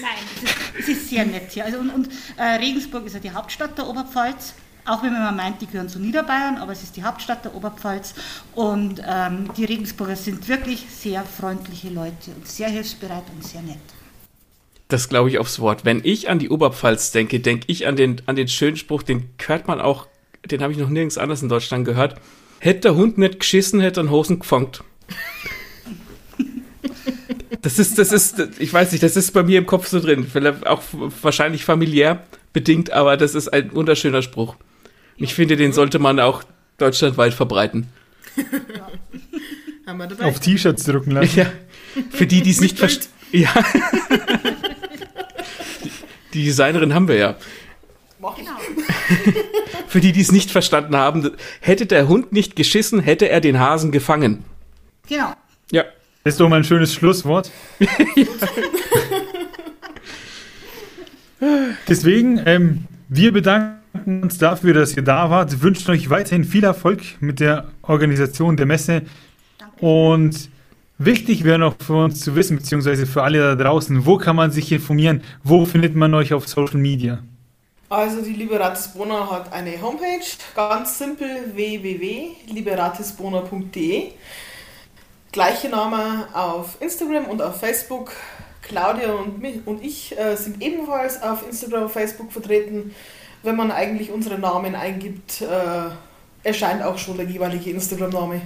nein, es ist, ist sehr nett hier. Also und, und äh, Regensburg ist ja die Hauptstadt der Oberpfalz. Auch wenn man meint, die gehören zu Niederbayern, aber es ist die Hauptstadt der Oberpfalz. Und ähm, die Regensburger sind wirklich sehr freundliche Leute und sehr hilfsbereit und sehr nett. Das glaube ich aufs Wort. Wenn ich an die Oberpfalz denke, denke ich an den, an den schönen Spruch, den hört man auch, den habe ich noch nirgends anders in Deutschland gehört. Hätte der Hund nicht geschissen, hätte er einen Hosen gefangt. Das ist, das ist, ich weiß nicht, das ist bei mir im Kopf so drin. Vielleicht Auch wahrscheinlich familiär bedingt, aber das ist ein wunderschöner Spruch. Ich finde, den sollte man auch deutschlandweit verbreiten. Haben wir dabei. Auf T-Shirts drucken lassen. Ja, für die, die es nicht verstehen. Ja. Die- Die Designerin haben wir ja. Genau. Für die, die es nicht verstanden haben, hätte der Hund nicht geschissen, hätte er den Hasen gefangen. Genau. Ja. Ist doch mal ein schönes Schlusswort. Deswegen, ähm, wir bedanken uns dafür, dass ihr da wart. Wir wünschen euch weiterhin viel Erfolg mit der Organisation der Messe Danke. und Wichtig wäre noch für uns zu wissen, beziehungsweise für alle da draußen, wo kann man sich informieren? Wo findet man euch auf Social Media? Also die Liberatisbona hat eine Homepage, ganz simpel www.liberatisbona.de. Gleiche Name auf Instagram und auf Facebook. Claudia und, mich, und ich äh, sind ebenfalls auf Instagram und Facebook vertreten. Wenn man eigentlich unsere Namen eingibt, äh, erscheint auch schon der jeweilige Instagram-Name.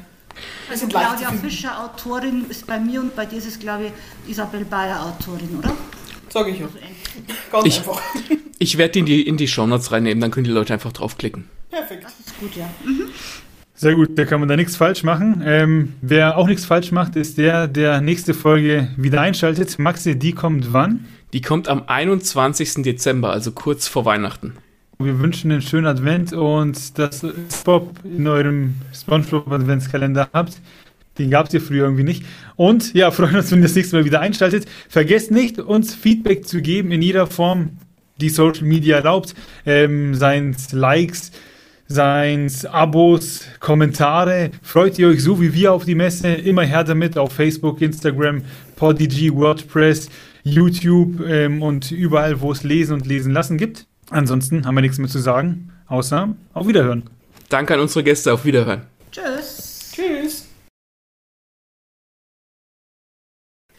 Also Claudia Fischer, Autorin, ist bei mir und bei dir ist es, glaube ich, Isabel Bayer, Autorin, oder? Sag ich ja. Ganz Ich- einfach. Ich werde die in die, in die Shownotes reinnehmen, dann können die Leute einfach draufklicken. Perfekt. Das ist gut, ja. Sehr gut, da kann man da nichts falsch machen. Ähm, wer auch nichts falsch macht, ist der, der nächste Folge wieder einschaltet. Maxi, die kommt wann? Die kommt am 21. Dezember, also kurz vor Weihnachten. Wir wünschen einen schönen Advent und dass ihr Bob in eurem Spongebob Adventskalender habt. Den gab es ja früher irgendwie nicht. Und ja, freuen uns, wenn ihr das nächste Mal wieder einschaltet. Vergesst nicht, uns Feedback zu geben in jeder Form, die Social Media erlaubt. Ähm, seins Likes, seins Abos, Kommentare. Freut ihr euch so wie wir auf die Messe? Immer her damit auf Facebook, Instagram, Podigy, WordPress, YouTube ähm, und überall, wo es Lesen und Lesen lassen gibt. Ansonsten haben wir nichts mehr zu sagen, außer auf Wiederhören. Danke an unsere Gäste, auf Wiederhören.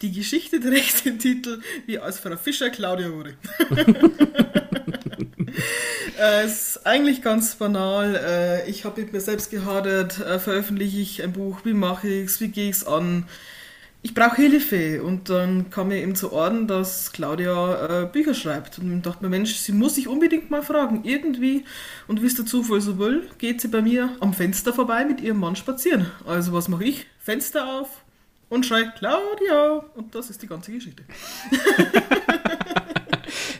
Die Geschichte trägt den Titel Wie aus Frau Fischer Claudia wurde. Äh, Es ist eigentlich ganz banal. Äh, Ich habe mit mir selbst gehadert. Äh, Veröffentliche ich ein Buch? Wie mache ich es? Wie gehe ich es an? Ich brauche Hilfe. Und dann kam mir eben zu Orden, dass Claudia äh, Bücher schreibt. Und ich dachte mir, Mensch, sie muss sich unbedingt mal fragen. Irgendwie, und wie es der Zufall so will, geht sie bei mir am Fenster vorbei mit ihrem Mann spazieren. Also was mache ich? Fenster auf und schreie Claudia. Und das ist die ganze Geschichte.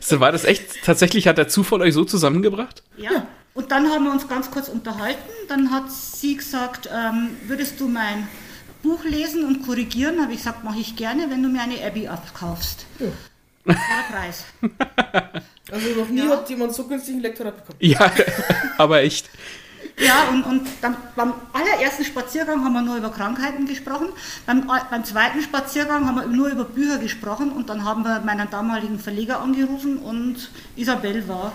So war das echt, tatsächlich hat der Zufall euch so zusammengebracht? Ja. Und dann haben wir uns ganz kurz unterhalten. Dann hat sie gesagt, ähm, würdest du mein Buch lesen und korrigieren? Habe ich gesagt, mache ich gerne, wenn du mir eine Abby abkaufst. Das war der Preis. Also noch nie Ja. hat jemand so günstigen Lektorat bekommen. Ja, aber echt. Ja, und, und dann beim allerersten Spaziergang haben wir nur über Krankheiten gesprochen. Beim, beim zweiten Spaziergang haben wir nur über Bücher gesprochen und dann haben wir meinen damaligen Verleger angerufen und Isabel war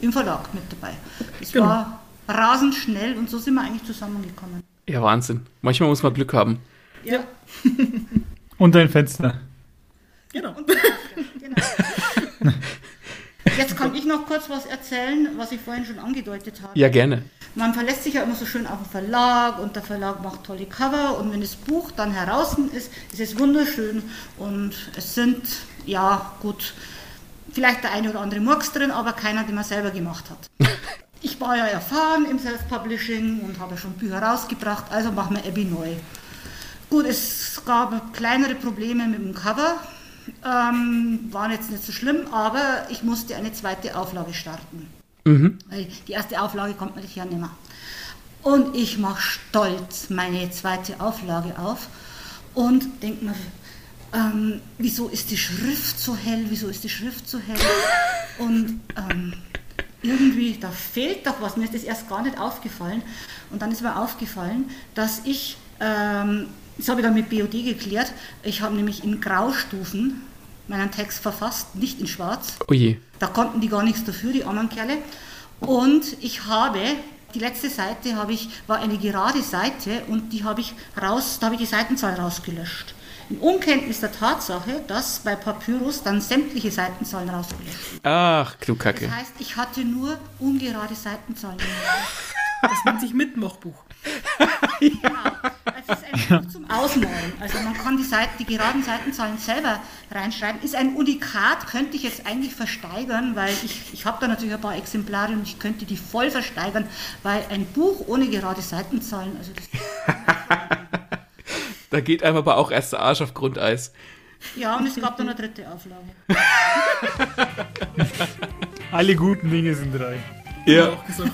im Verlag mit dabei. Es Genau. war rasend schnell und so sind wir eigentlich zusammengekommen. Ja, Wahnsinn. Manchmal muss man Glück haben. Ja, Und dein Fenster. Genau. genau. Jetzt kann ich noch kurz was erzählen, was ich vorhin schon angedeutet habe. Ja, gerne. Man verlässt sich ja immer so schön auf den Verlag und der Verlag macht tolle Cover und wenn das Buch dann heraus ist, ist es wunderschön und es sind, ja gut, vielleicht der eine oder andere Murks drin, aber keiner, den man selber gemacht hat. Ich war ja erfahren im Self-Publishing und habe schon Bücher rausgebracht, also machen wir Abby neu. Gut, es gab kleinere Probleme mit dem Cover, ähm, waren jetzt nicht so schlimm, aber ich musste eine zweite Auflage starten. Weil die erste Auflage kommt natürlich ja nicht mehr. Und ich mache stolz meine zweite Auflage auf und denke mir, ähm, wieso ist die Schrift so hell, wieso ist die Schrift so hell? Und ähm, irgendwie, da fehlt doch was. Mir ist das erst gar nicht aufgefallen. Und dann ist mir aufgefallen, dass ich, ähm, das habe ich dann mit BOD geklärt, ich habe nämlich in Graustufen meinen Text verfasst, nicht in Schwarz. Oh je. Da konnten die gar nichts dafür, die anderen Kerle. Und ich habe, die letzte Seite habe ich, war eine gerade Seite und die habe ich raus, da habe ich die Seitenzahl rausgelöscht. In Unkenntnis der Tatsache, dass bei Papyrus dann sämtliche Seitenzahlen rausgelöscht sind. Ach, Klugkacke. Das heißt, ich hatte nur ungerade Seitenzahlen. Das nennt sich Mitmachbuch. Genau. Es ist ein Buch zum Ausmalen. Also man kann die, Seite, die geraden Seitenzahlen selber reinschreiben. Ist ein Unikat, könnte ich jetzt eigentlich versteigern, weil ich, ich habe da natürlich ein paar Exemplare und ich könnte die voll versteigern, weil ein Buch ohne gerade Seitenzahlen, also das, Da geht einem aber auch erst der Arsch auf Grundeis. ja, und es gab dann eine dritte Auflage. Alle guten Dinge sind drei. Ja. Auch gesagt.